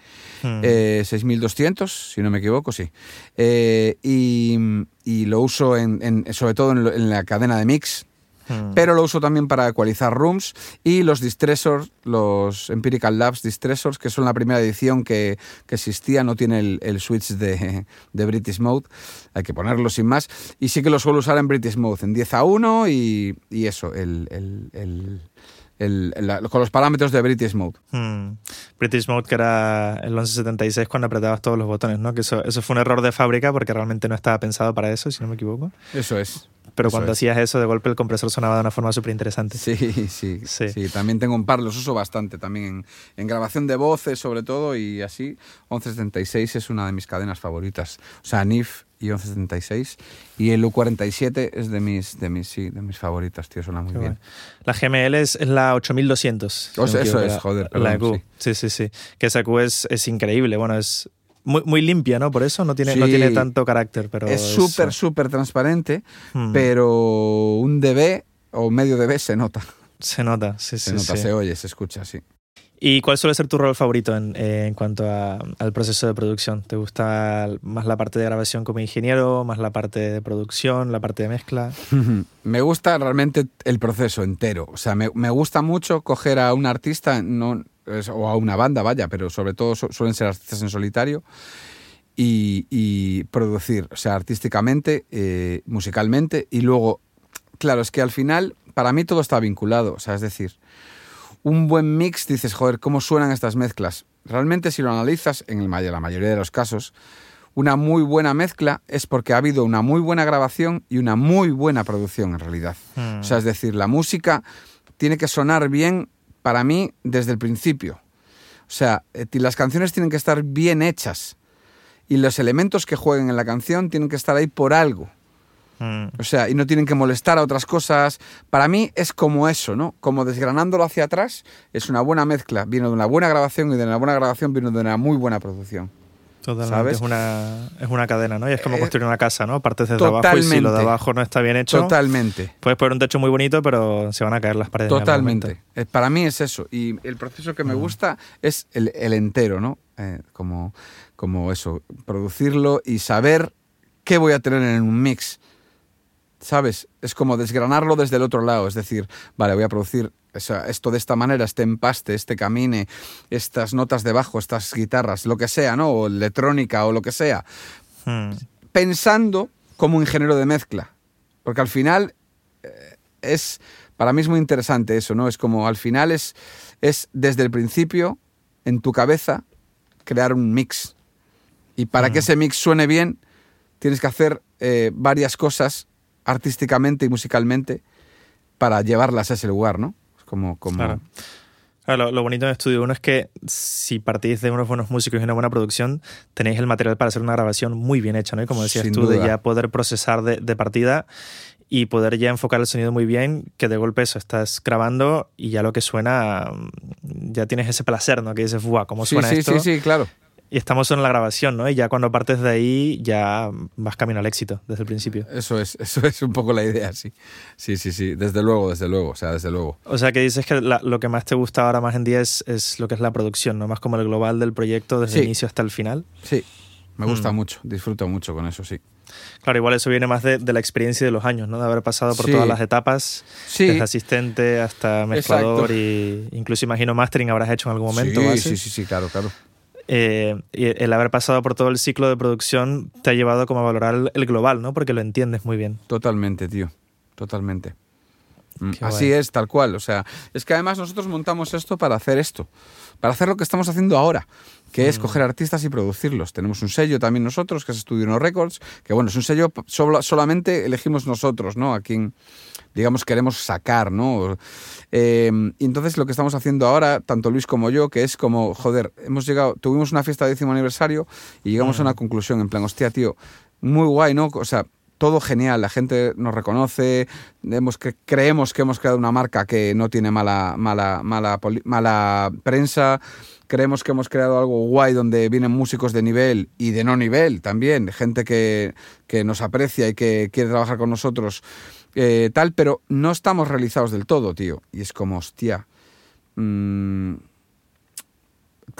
Hmm. eh, 6200, si no me equivoco, sí. Eh, y, y lo uso en, en- sobre todo en, lo- en la cadena de mix, Hmm. pero lo uso también para ecualizar rooms y los distressors, los Empirical Labs distressors, que son la primera edición que, que existía, no tiene el, el switch de, de British Mode, hay que ponerlo sin más, y sí que lo suelo usar en British Mode, en 10 a 1 y, y eso, el, el- el- el- la- con los parámetros de British Mode. Hmm. British Mode, que era el 1176 cuando apretabas todos los botones, ¿no? Que eso, eso fue un error de fábrica porque realmente no estaba pensado para eso, si no me equivoco. Eso es. Pero Eso cuando es. hacías eso, de golpe el compresor sonaba de una forma súper interesante. Sí, sí, Sí. sí, También tengo un par, los uso bastante también en, en grabación de voces sobre todo y así. 1176 es una de mis cadenas favoritas. O sea, NIF y 1176 y el U47 es de mis, de mis, sí, de mis favoritas, tío, suena muy Qué bien. La GML es, es la 8200. si O sea, me eso es, la- joder, La perdón, EQ. Sí. sí, sí, Que esa EQ es, es increíble. Bueno, es muy, muy limpia, ¿no? Por eso no tiene, no tiene tanto carácter, pero es súper, súper transparente, Hmm. pero un dB o medio dB se nota. Se nota, sí, Se sí, nota, sí. se oye, se escucha, sí. ¿Y cuál suele ser tu rol favorito en, eh, en cuanto a- al proceso de producción? ¿Te gusta más la parte de grabación como ingeniero, más la parte de producción, la parte de mezcla? Me gusta realmente el proceso entero. O sea, me, me gusta mucho coger a un artista no, o a una banda, vaya, pero sobre todo su- suelen ser artistas en solitario y, y producir, o sea, artísticamente, eh, musicalmente y luego, claro, es que al final para mí todo está vinculado. O sea, es decir, un buen mix dices, joder, ¿cómo suenan estas mezclas? Realmente si lo analizas, en el la mayoría de los casos, una muy buena mezcla es porque ha habido una muy buena grabación y una muy buena producción en realidad. Hmm. O sea, es decir, la música tiene que sonar bien para mí desde el principio. O sea, eh, las canciones tienen que estar bien hechas y los elementos que jueguen en la canción tienen que estar ahí por algo. Mm. O sea, y no tienen que molestar a otras cosas. Para mí es como eso, ¿no? Como desgranándolo hacia atrás, es una buena mezcla. Viene de una buena grabación y de una buena grabación viene de una muy buena producción. Totalmente. ¿sabes? Es una, es una cadena, ¿no? Y es como Eh, construir una casa, ¿no? Partes desde abajo y si lo de totalmente. abajo no está bien hecho, Totalmente. puedes poner un techo muy bonito, pero se van a caer las paredes. Totalmente. Eh, Para mí es eso. Y el proceso que me gusta es el, el entero, ¿no? Eh, como, como eso, producirlo y saber qué voy a tener en un mix. ¿Sabes? Es como desgranarlo desde el otro lado. Es decir, vale, voy a producir o sea, esto de esta manera, este empaste, este camine, estas notas de bajo, estas guitarras, lo que sea, ¿no? O electrónica o lo que sea. Mm. pensando como ingeniero de mezcla. Porque al final eh, es, para mí es muy interesante eso, ¿no? Es como al final es, es desde el principio, en tu cabeza, crear un mix. Y para que ese mix suene bien, tienes que hacer eh, varias cosas artísticamente y musicalmente para llevarlas a ese lugar, ¿no? Como, como... Claro. Lo, lo, bonito en Estudio 1 es que si partís de unos buenos músicos y una buena producción, tenéis el material para hacer una grabación muy bien hecha, ¿no? Y como decías Sin tú, duda. de ya poder procesar de, de, partida y poder ya enfocar el sonido muy bien, que de golpe eso, estás grabando y ya lo que suena, ya tienes ese placer, ¿no? Que dices, ¡buah! ¿Cómo suena sí, esto? Sí, sí, claro. Y estamos en la grabación, ¿no? Y ya cuando partes de ahí, ya vas camino al éxito desde el principio. Eso es, eso es un poco la idea, sí. Sí, sí, sí. Desde luego, desde luego. O sea, desde luego. O sea, que dices que la, lo que más te gusta ahora más en día es, es, lo que es la producción, ¿no? Más como el global del proyecto desde sí. el inicio hasta el final. Sí. Me gusta mm. mucho, disfruto mucho con eso, sí. Claro, igual eso viene más de, de, la experiencia de los años, ¿no? De haber pasado por sí. todas las etapas, sí. desde asistente hasta mezclador Exacto. y incluso imagino mastering habrás hecho en algún momento. Sí, sí, sí, sí, claro, claro. Eh, el haber pasado por todo el ciclo de producción te ha llevado como a valorar el, global, ¿no? Porque lo entiendes muy bien. Totalmente, tío. Totalmente. Mm, Qué Así guay. es, tal cual. O sea, es que además nosotros montamos esto para hacer esto, para hacer lo que estamos haciendo ahora, que es Mm. coger artistas y producirlos. Tenemos un sello también nosotros, que es Estudio No Records, que bueno, es un sello solo, solamente elegimos nosotros, ¿no? A quien, digamos, queremos sacar, ¿no? Eh, y entonces lo que estamos haciendo ahora, tanto Luis como yo, que es como, joder, hemos llegado, tuvimos una fiesta de décimo aniversario y llegamos Mm. a una conclusión, en plan, hostia, tío, muy guay, ¿no? O sea, todo genial, la gente nos reconoce, hemos, que, creemos que hemos creado una marca que no tiene mala, mala, mala, mala prensa, creemos que hemos creado algo guay donde vienen músicos de nivel y de no nivel también, gente que, que nos aprecia y que quiere trabajar con nosotros, eh, tal, pero no estamos realizados del todo, tío. Y es como, hostia, mmm,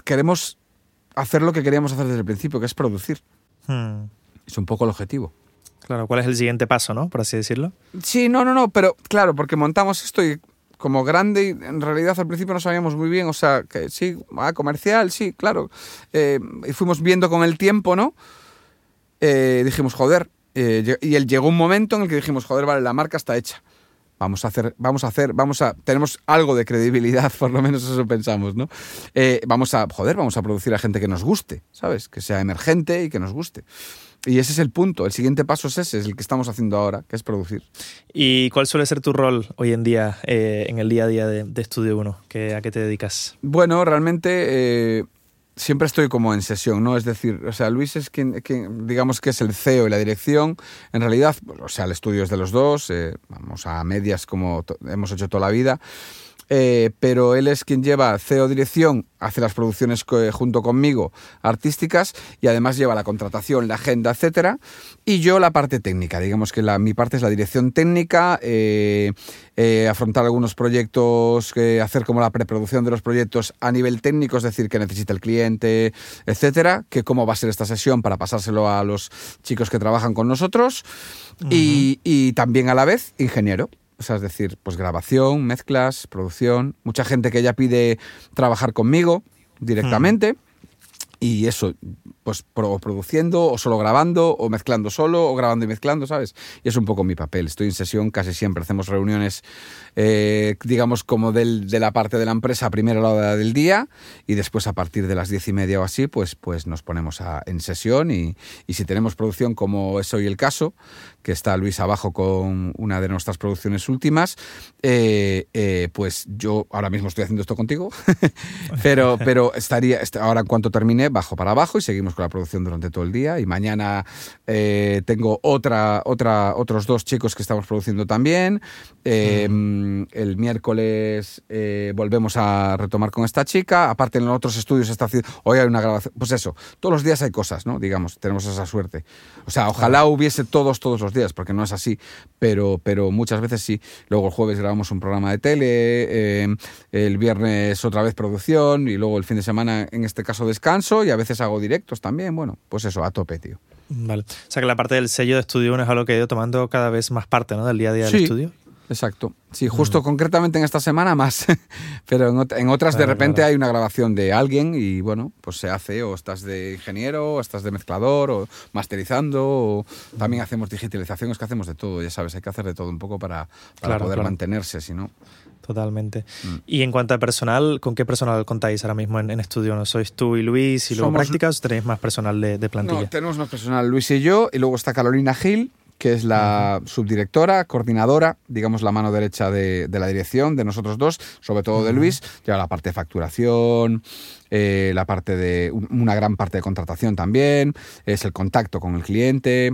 queremos hacer lo que queríamos hacer desde el principio, que es producir. Hmm. Es un poco el objetivo. Claro, ¿cuál es el siguiente paso, no? Por así decirlo. Sí, no, no, no, pero claro, porque montamos esto y como grande y en realidad al principio no sabíamos muy bien, o sea, que sí, ah, comercial, sí, claro. Eh, y fuimos viendo con el tiempo, ¿no? Eh, dijimos, joder, eh, y él llegó un momento en el que dijimos, joder, vale, la marca está hecha. Vamos a hacer, vamos a hacer, vamos a, tenemos algo de credibilidad, por lo menos eso pensamos, ¿no? Eh, vamos a, joder, vamos a producir a gente que nos guste, ¿sabes? Que sea emergente y que nos guste. Y ese es el punto. El siguiente paso es ese, es el que estamos haciendo ahora, que es producir. ¿Y cuál suele ser tu rol hoy en día eh, en el día a día de, de Estudio 1? ¿A qué te dedicas? Bueno, realmente eh, siempre estoy como en sesión, ¿no? Es decir, o sea, Luis es quien, quien digamos que es el CEO y la dirección. En realidad, o sea, el estudio es de los dos, eh, vamos a medias como hemos hecho toda la vida. Eh, pero él es quien lleva CEO Dirección, hace las producciones junto conmigo artísticas y además lleva la contratación, la agenda, etcétera. Y yo la parte técnica, digamos que la, mi parte es la dirección técnica, eh, eh, afrontar algunos proyectos, hacer como la preproducción de los proyectos a nivel técnico, es decir, que necesita el cliente, etcétera, que cómo va a ser esta sesión para pasárselo a los chicos que trabajan con nosotros uh -huh. y, y también a la vez ingeniero. O sea, es decir, pues grabación, mezclas, producción, mucha gente que ya pide trabajar conmigo directamente. Hmm. Y eso, pues pro, produciendo, o solo grabando, o mezclando solo, o grabando y mezclando, ¿sabes? Y es un poco mi papel. Estoy en sesión casi siempre. Hacemos reuniones, eh, digamos, como del, de la parte de la empresa a primera hora del día, y después a partir de las diez y media o así, pues, pues nos ponemos en sesión. Y, y si tenemos producción, como es hoy el caso, que está Luis abajo con una de nuestras producciones últimas, eh, eh, pues yo ahora mismo estoy haciendo esto contigo, pero, pero estaría, ahora en cuanto termine, bajo para abajo y seguimos con la producción durante todo el día. Y mañana eh, tengo otra, otra, otros dos chicos que estamos produciendo también. Mm. El miércoles eh, volvemos a retomar con esta chica. Aparte, en los otros estudios está haciendo. Hoy hay una grabación. Pues eso, todos los días hay cosas, ¿no? Digamos, tenemos esa suerte. O sea, ojalá hubiese todos, todos los días, porque no es así, pero, pero muchas veces sí. Luego el jueves grabamos un programa de tele, eh, el viernes otra vez producción y luego el fin de semana, en este caso, descanso y a veces hago directos también. Bueno, pues eso, a tope, tío. Vale. O sea que la parte del sello de estudio 1 es algo que he ido tomando cada vez más parte, ¿no? Del día a día sí. del estudio. exacto. Sí, justo concretamente en esta semana más, pero en, ot- en otras de repente claro. hay una grabación de alguien y bueno, pues se hace o estás de ingeniero o estás de mezclador o masterizando o también hacemos digitalización, es que hacemos de todo, ya sabes, hay que hacer de todo un poco para, para Claro, poder mantenerse, si no. Totalmente. Mm. Y en cuanto a personal, ¿con qué personal contáis ahora mismo en, en estudio? ¿No sois tú y Luis y luego Somos- prácticas o tenéis más personal de, de plantilla? No, tenemos más personal, Luis y yo, y luego está Carolina Gil, que es la subdirectora, coordinadora, digamos la mano derecha de, de la dirección, de nosotros dos, sobre todo de. Luis, lleva la parte de facturación, eh, la parte de un- una gran parte de contratación también, es el contacto con el cliente,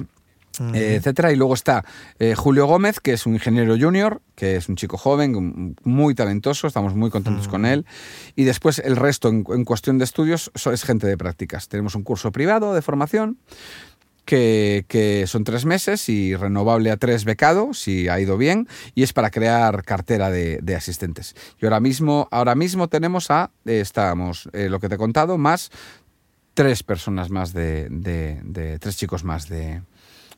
Etcétera. Y luego está eh, Julio Gómez, que es un ingeniero junior, que es un chico joven, muy talentoso, estamos muy contentos con él. Y después el resto, en, en cuestión de estudios, so- es gente de prácticas. Tenemos un curso privado de formación. Que, que son tres meses y renovable a tres becado, si ha ido bien, y es para crear cartera de, de asistentes. Y ahora mismo, ahora mismo tenemos a, eh, estamos, eh, lo que te he contado, más tres personas más de, de- de- tres chicos más de,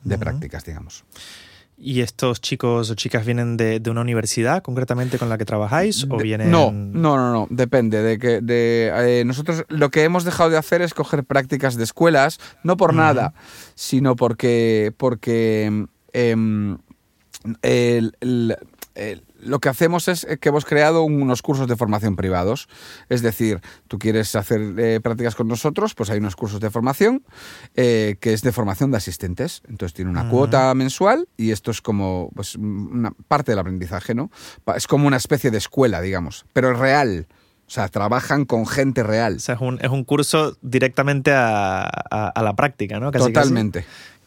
de prácticas, digamos. ¿Y estos chicos o chicas vienen de, de una universidad concretamente con la que trabajáis o vienen...? No, no, no, no, depende de que de eh, nosotros lo que hemos dejado de hacer es coger prácticas de escuelas, no por nada, sino porque porque em, el- el- el- lo que hacemos es que hemos creado unos cursos de formación privados. Es decir, tú quieres hacer eh, prácticas con nosotros, pues hay unos cursos de formación eh, que es de formación de asistentes. Entonces tiene una Ujú. cuota mensual y esto es como pues, una parte del aprendizaje, ¿no? Es como una especie de escuela, digamos, pero es real. O sea, trabajan con gente real. O sea, es un, es un curso directamente a, a- a la práctica, ¿no? Casi, casi.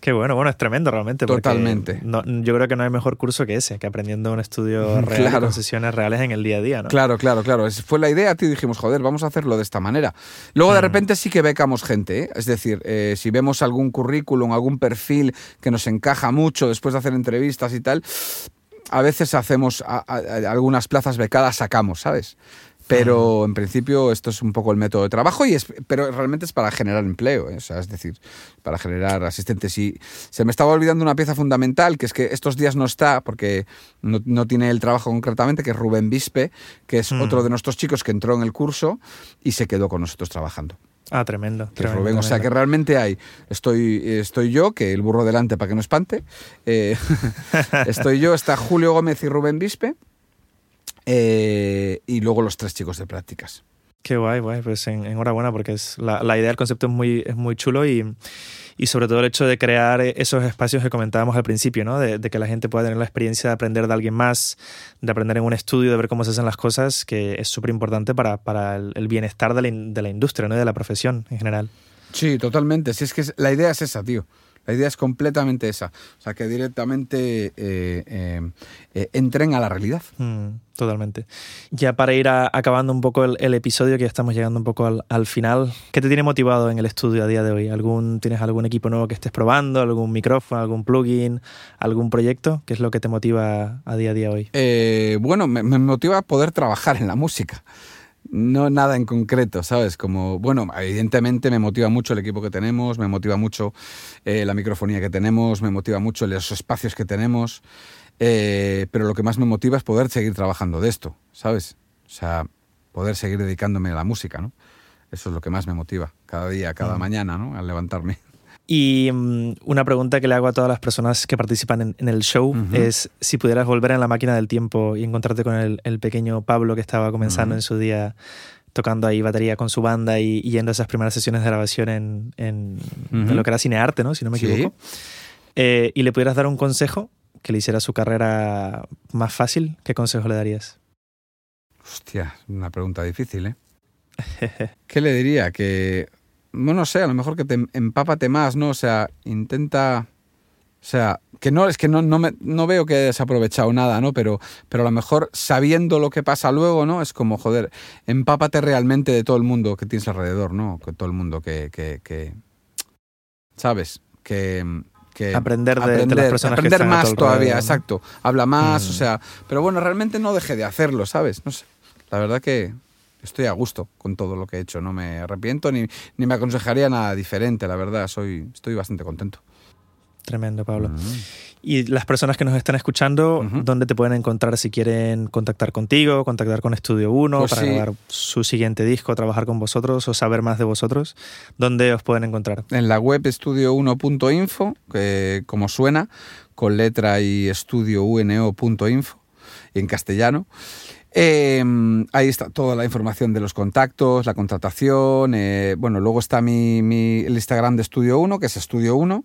Qué bueno, bueno, es tremendo realmente. Totalmente. no- yo creo que no hay mejor curso que ese, que aprendiendo un estudio real Claro. con sesiones reales en el día a día, ¿no? Claro, claro, claro. Es- fue la idea, tío, dijimos, joder, vamos a hacerlo de esta manera. Luego, de Mm. repente, sí que becamos gente. ¿eh? Es decir, eh, si vemos algún currículum, algún perfil que nos encaja mucho después de hacer entrevistas y tal, a veces hacemos a- a- a- algunas plazas becadas, sacamos, ¿sabes? Pero en principio esto es un poco el método de trabajo, y es, pero realmente es para generar empleo, ¿eh? o sea, es decir, para generar asistentes. Y se me estaba olvidando una pieza fundamental, que es que estos días no está, porque no, no tiene el trabajo concretamente, que es Rubén Bispe, que es Mm. otro de nuestros chicos que entró en el curso y se quedó con nosotros trabajando. Ah, tremendo. Que tremendo, Rubén, o sea que tremendo. realmente hay, estoy, estoy yo, que el burro delante para que no espante, eh, estoy yo, está Julio Gómez y Rubén Bispe, eh, y luego los tres chicos de prácticas. Qué guay, guay. Pues en- enhorabuena porque es la, la idea del concepto es muy, es muy chulo y, y sobre todo el hecho de crear esos espacios que comentábamos al principio, ¿no? De, de que la gente pueda tener la experiencia de aprender de alguien más, de aprender en un estudio, de ver cómo se hacen las cosas, que es súper importante para, para el, el bienestar de la, in- de la industria, ¿no? Y de la profesión en general. Sí, totalmente. Si es que la idea es esa, tío. La idea es completamente esa. O sea, que directamente eh, eh, eh, entren a la realidad. Mm, totalmente. Ya para ir a- acabando un poco el, el episodio, que ya estamos llegando un poco al, al final, ¿qué te tiene motivado en el estudio a día de hoy? ¿Algún, ¿Tienes algún equipo nuevo que estés probando? ¿Algún micrófono? ¿Algún plugin? ¿Algún proyecto? ¿Qué es lo que te motiva a día a día hoy? Bueno, me, me motiva poder trabajar en la música. No nada en concreto, ¿sabes? Como, bueno, evidentemente me motiva mucho el equipo que tenemos, me motiva mucho eh, la microfonía que tenemos, me motiva mucho los espacios que tenemos, eh, pero lo que más me motiva es poder seguir trabajando de esto, ¿sabes? O sea, poder seguir dedicándome a la música, ¿no? Eso es lo que más me motiva, cada día, cada Mm. mañana, ¿no? Al levantarme. Y mm, una pregunta que le hago a todas las personas que participan en, en el show es si pudieras volver en la máquina del tiempo y encontrarte con el, el pequeño Pablo que estaba comenzando en su día tocando ahí batería con su banda y, y yendo a esas primeras sesiones de grabación en, en- lo que era cinearte, ¿no? Si no me Sí. equivoco. Eh, y le pudieras dar un consejo que le hiciera su carrera más fácil, ¿qué consejo le darías? Hostia, una pregunta difícil, ¿eh? ¿Qué le diría? Que, bueno, no sé, a lo mejor que te empápate más, ¿no? O sea, intenta... O sea, que no, es que no, no, me, no veo que hayas aprovechado nada, ¿no? Pero, pero a lo mejor sabiendo lo que pasa luego, ¿no? Es como, joder, empápate realmente de todo el mundo que tienes alrededor, ¿no? Que todo el mundo que... que, que ¿Sabes? Que... que aprender de, de las personas aprender que están a más todavía, exacto. Habla más, Mm. o sea, pero bueno, realmente no dejé de hacerlo, ¿sabes? No sé. La verdad que estoy a gusto con todo lo que he hecho, no me arrepiento ni, ni me aconsejaría nada diferente, la verdad, soy estoy bastante contento. Tremendo, Pablo. Mm. Y las personas que nos están escuchando, ¿dónde te pueden encontrar si quieren contactar contigo, contactar con Estudio 1 pues para grabar su siguiente disco, trabajar con vosotros o saber más de vosotros? ¿Dónde os pueden encontrar? En la web estudio1.info, que como suena, con letra y estudio.uno.info en castellano. Em, ahí está toda la información de los contactos, la contratación. Eh, bueno, luego está mi, el Instagram de Estudio 1, que es Estudio 1.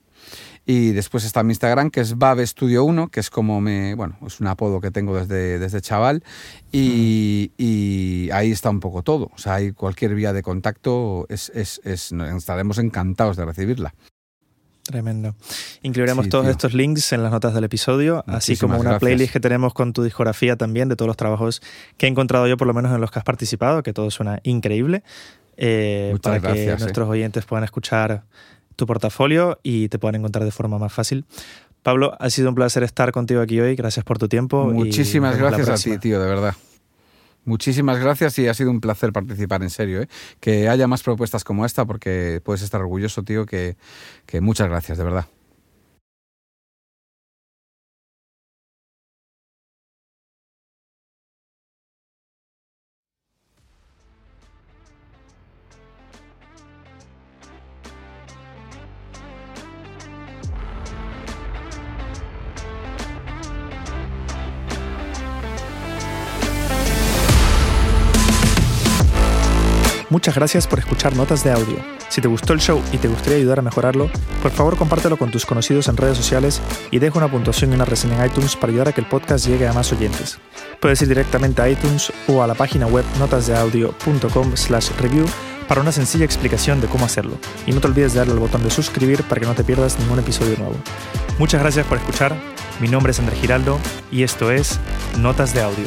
Y después está mi Instagram, que es Babe Studio 1, que es como me, bueno, es un apodo que tengo desde, desde chaval. Y, y, ahí está un poco todo. O sea, hay cualquier vía de contacto, es, es, estaremos encantados de recibirla. Tremendo. Incluiremos todos estos links en las notas del episodio, así como una playlist que tenemos con tu discografía también de todos los trabajos que he encontrado yo, por lo menos en los que has participado, que todo suena increíble, eh, para que nuestros oyentes puedan escuchar tu portafolio y te puedan encontrar de forma más fácil. Pablo, ha sido un placer estar contigo aquí hoy. Gracias por tu tiempo. Muchísimas gracias a ti, tío, de verdad. Muchísimas gracias y ha sido un placer participar en serio. ¿eh? Que haya más propuestas como esta porque puedes estar orgulloso, tío, que, que muchas gracias, de verdad. Muchas gracias por escuchar Notas de Audio. Si te gustó el show y te gustaría ayudar a mejorarlo, por favor compártelo con tus conocidos en redes sociales y deja una puntuación y una reseña en iTunes para ayudar a que el podcast llegue a más oyentes. Puedes ir directamente a iTunes o a la página web notasdeaudio.com slash review para una sencilla explicación de cómo hacerlo. Y no te olvides de darle al botón de suscribir para que no te pierdas ningún episodio nuevo. Muchas gracias por escuchar. Mi nombre es André Giraldo y esto es Notas de Audio.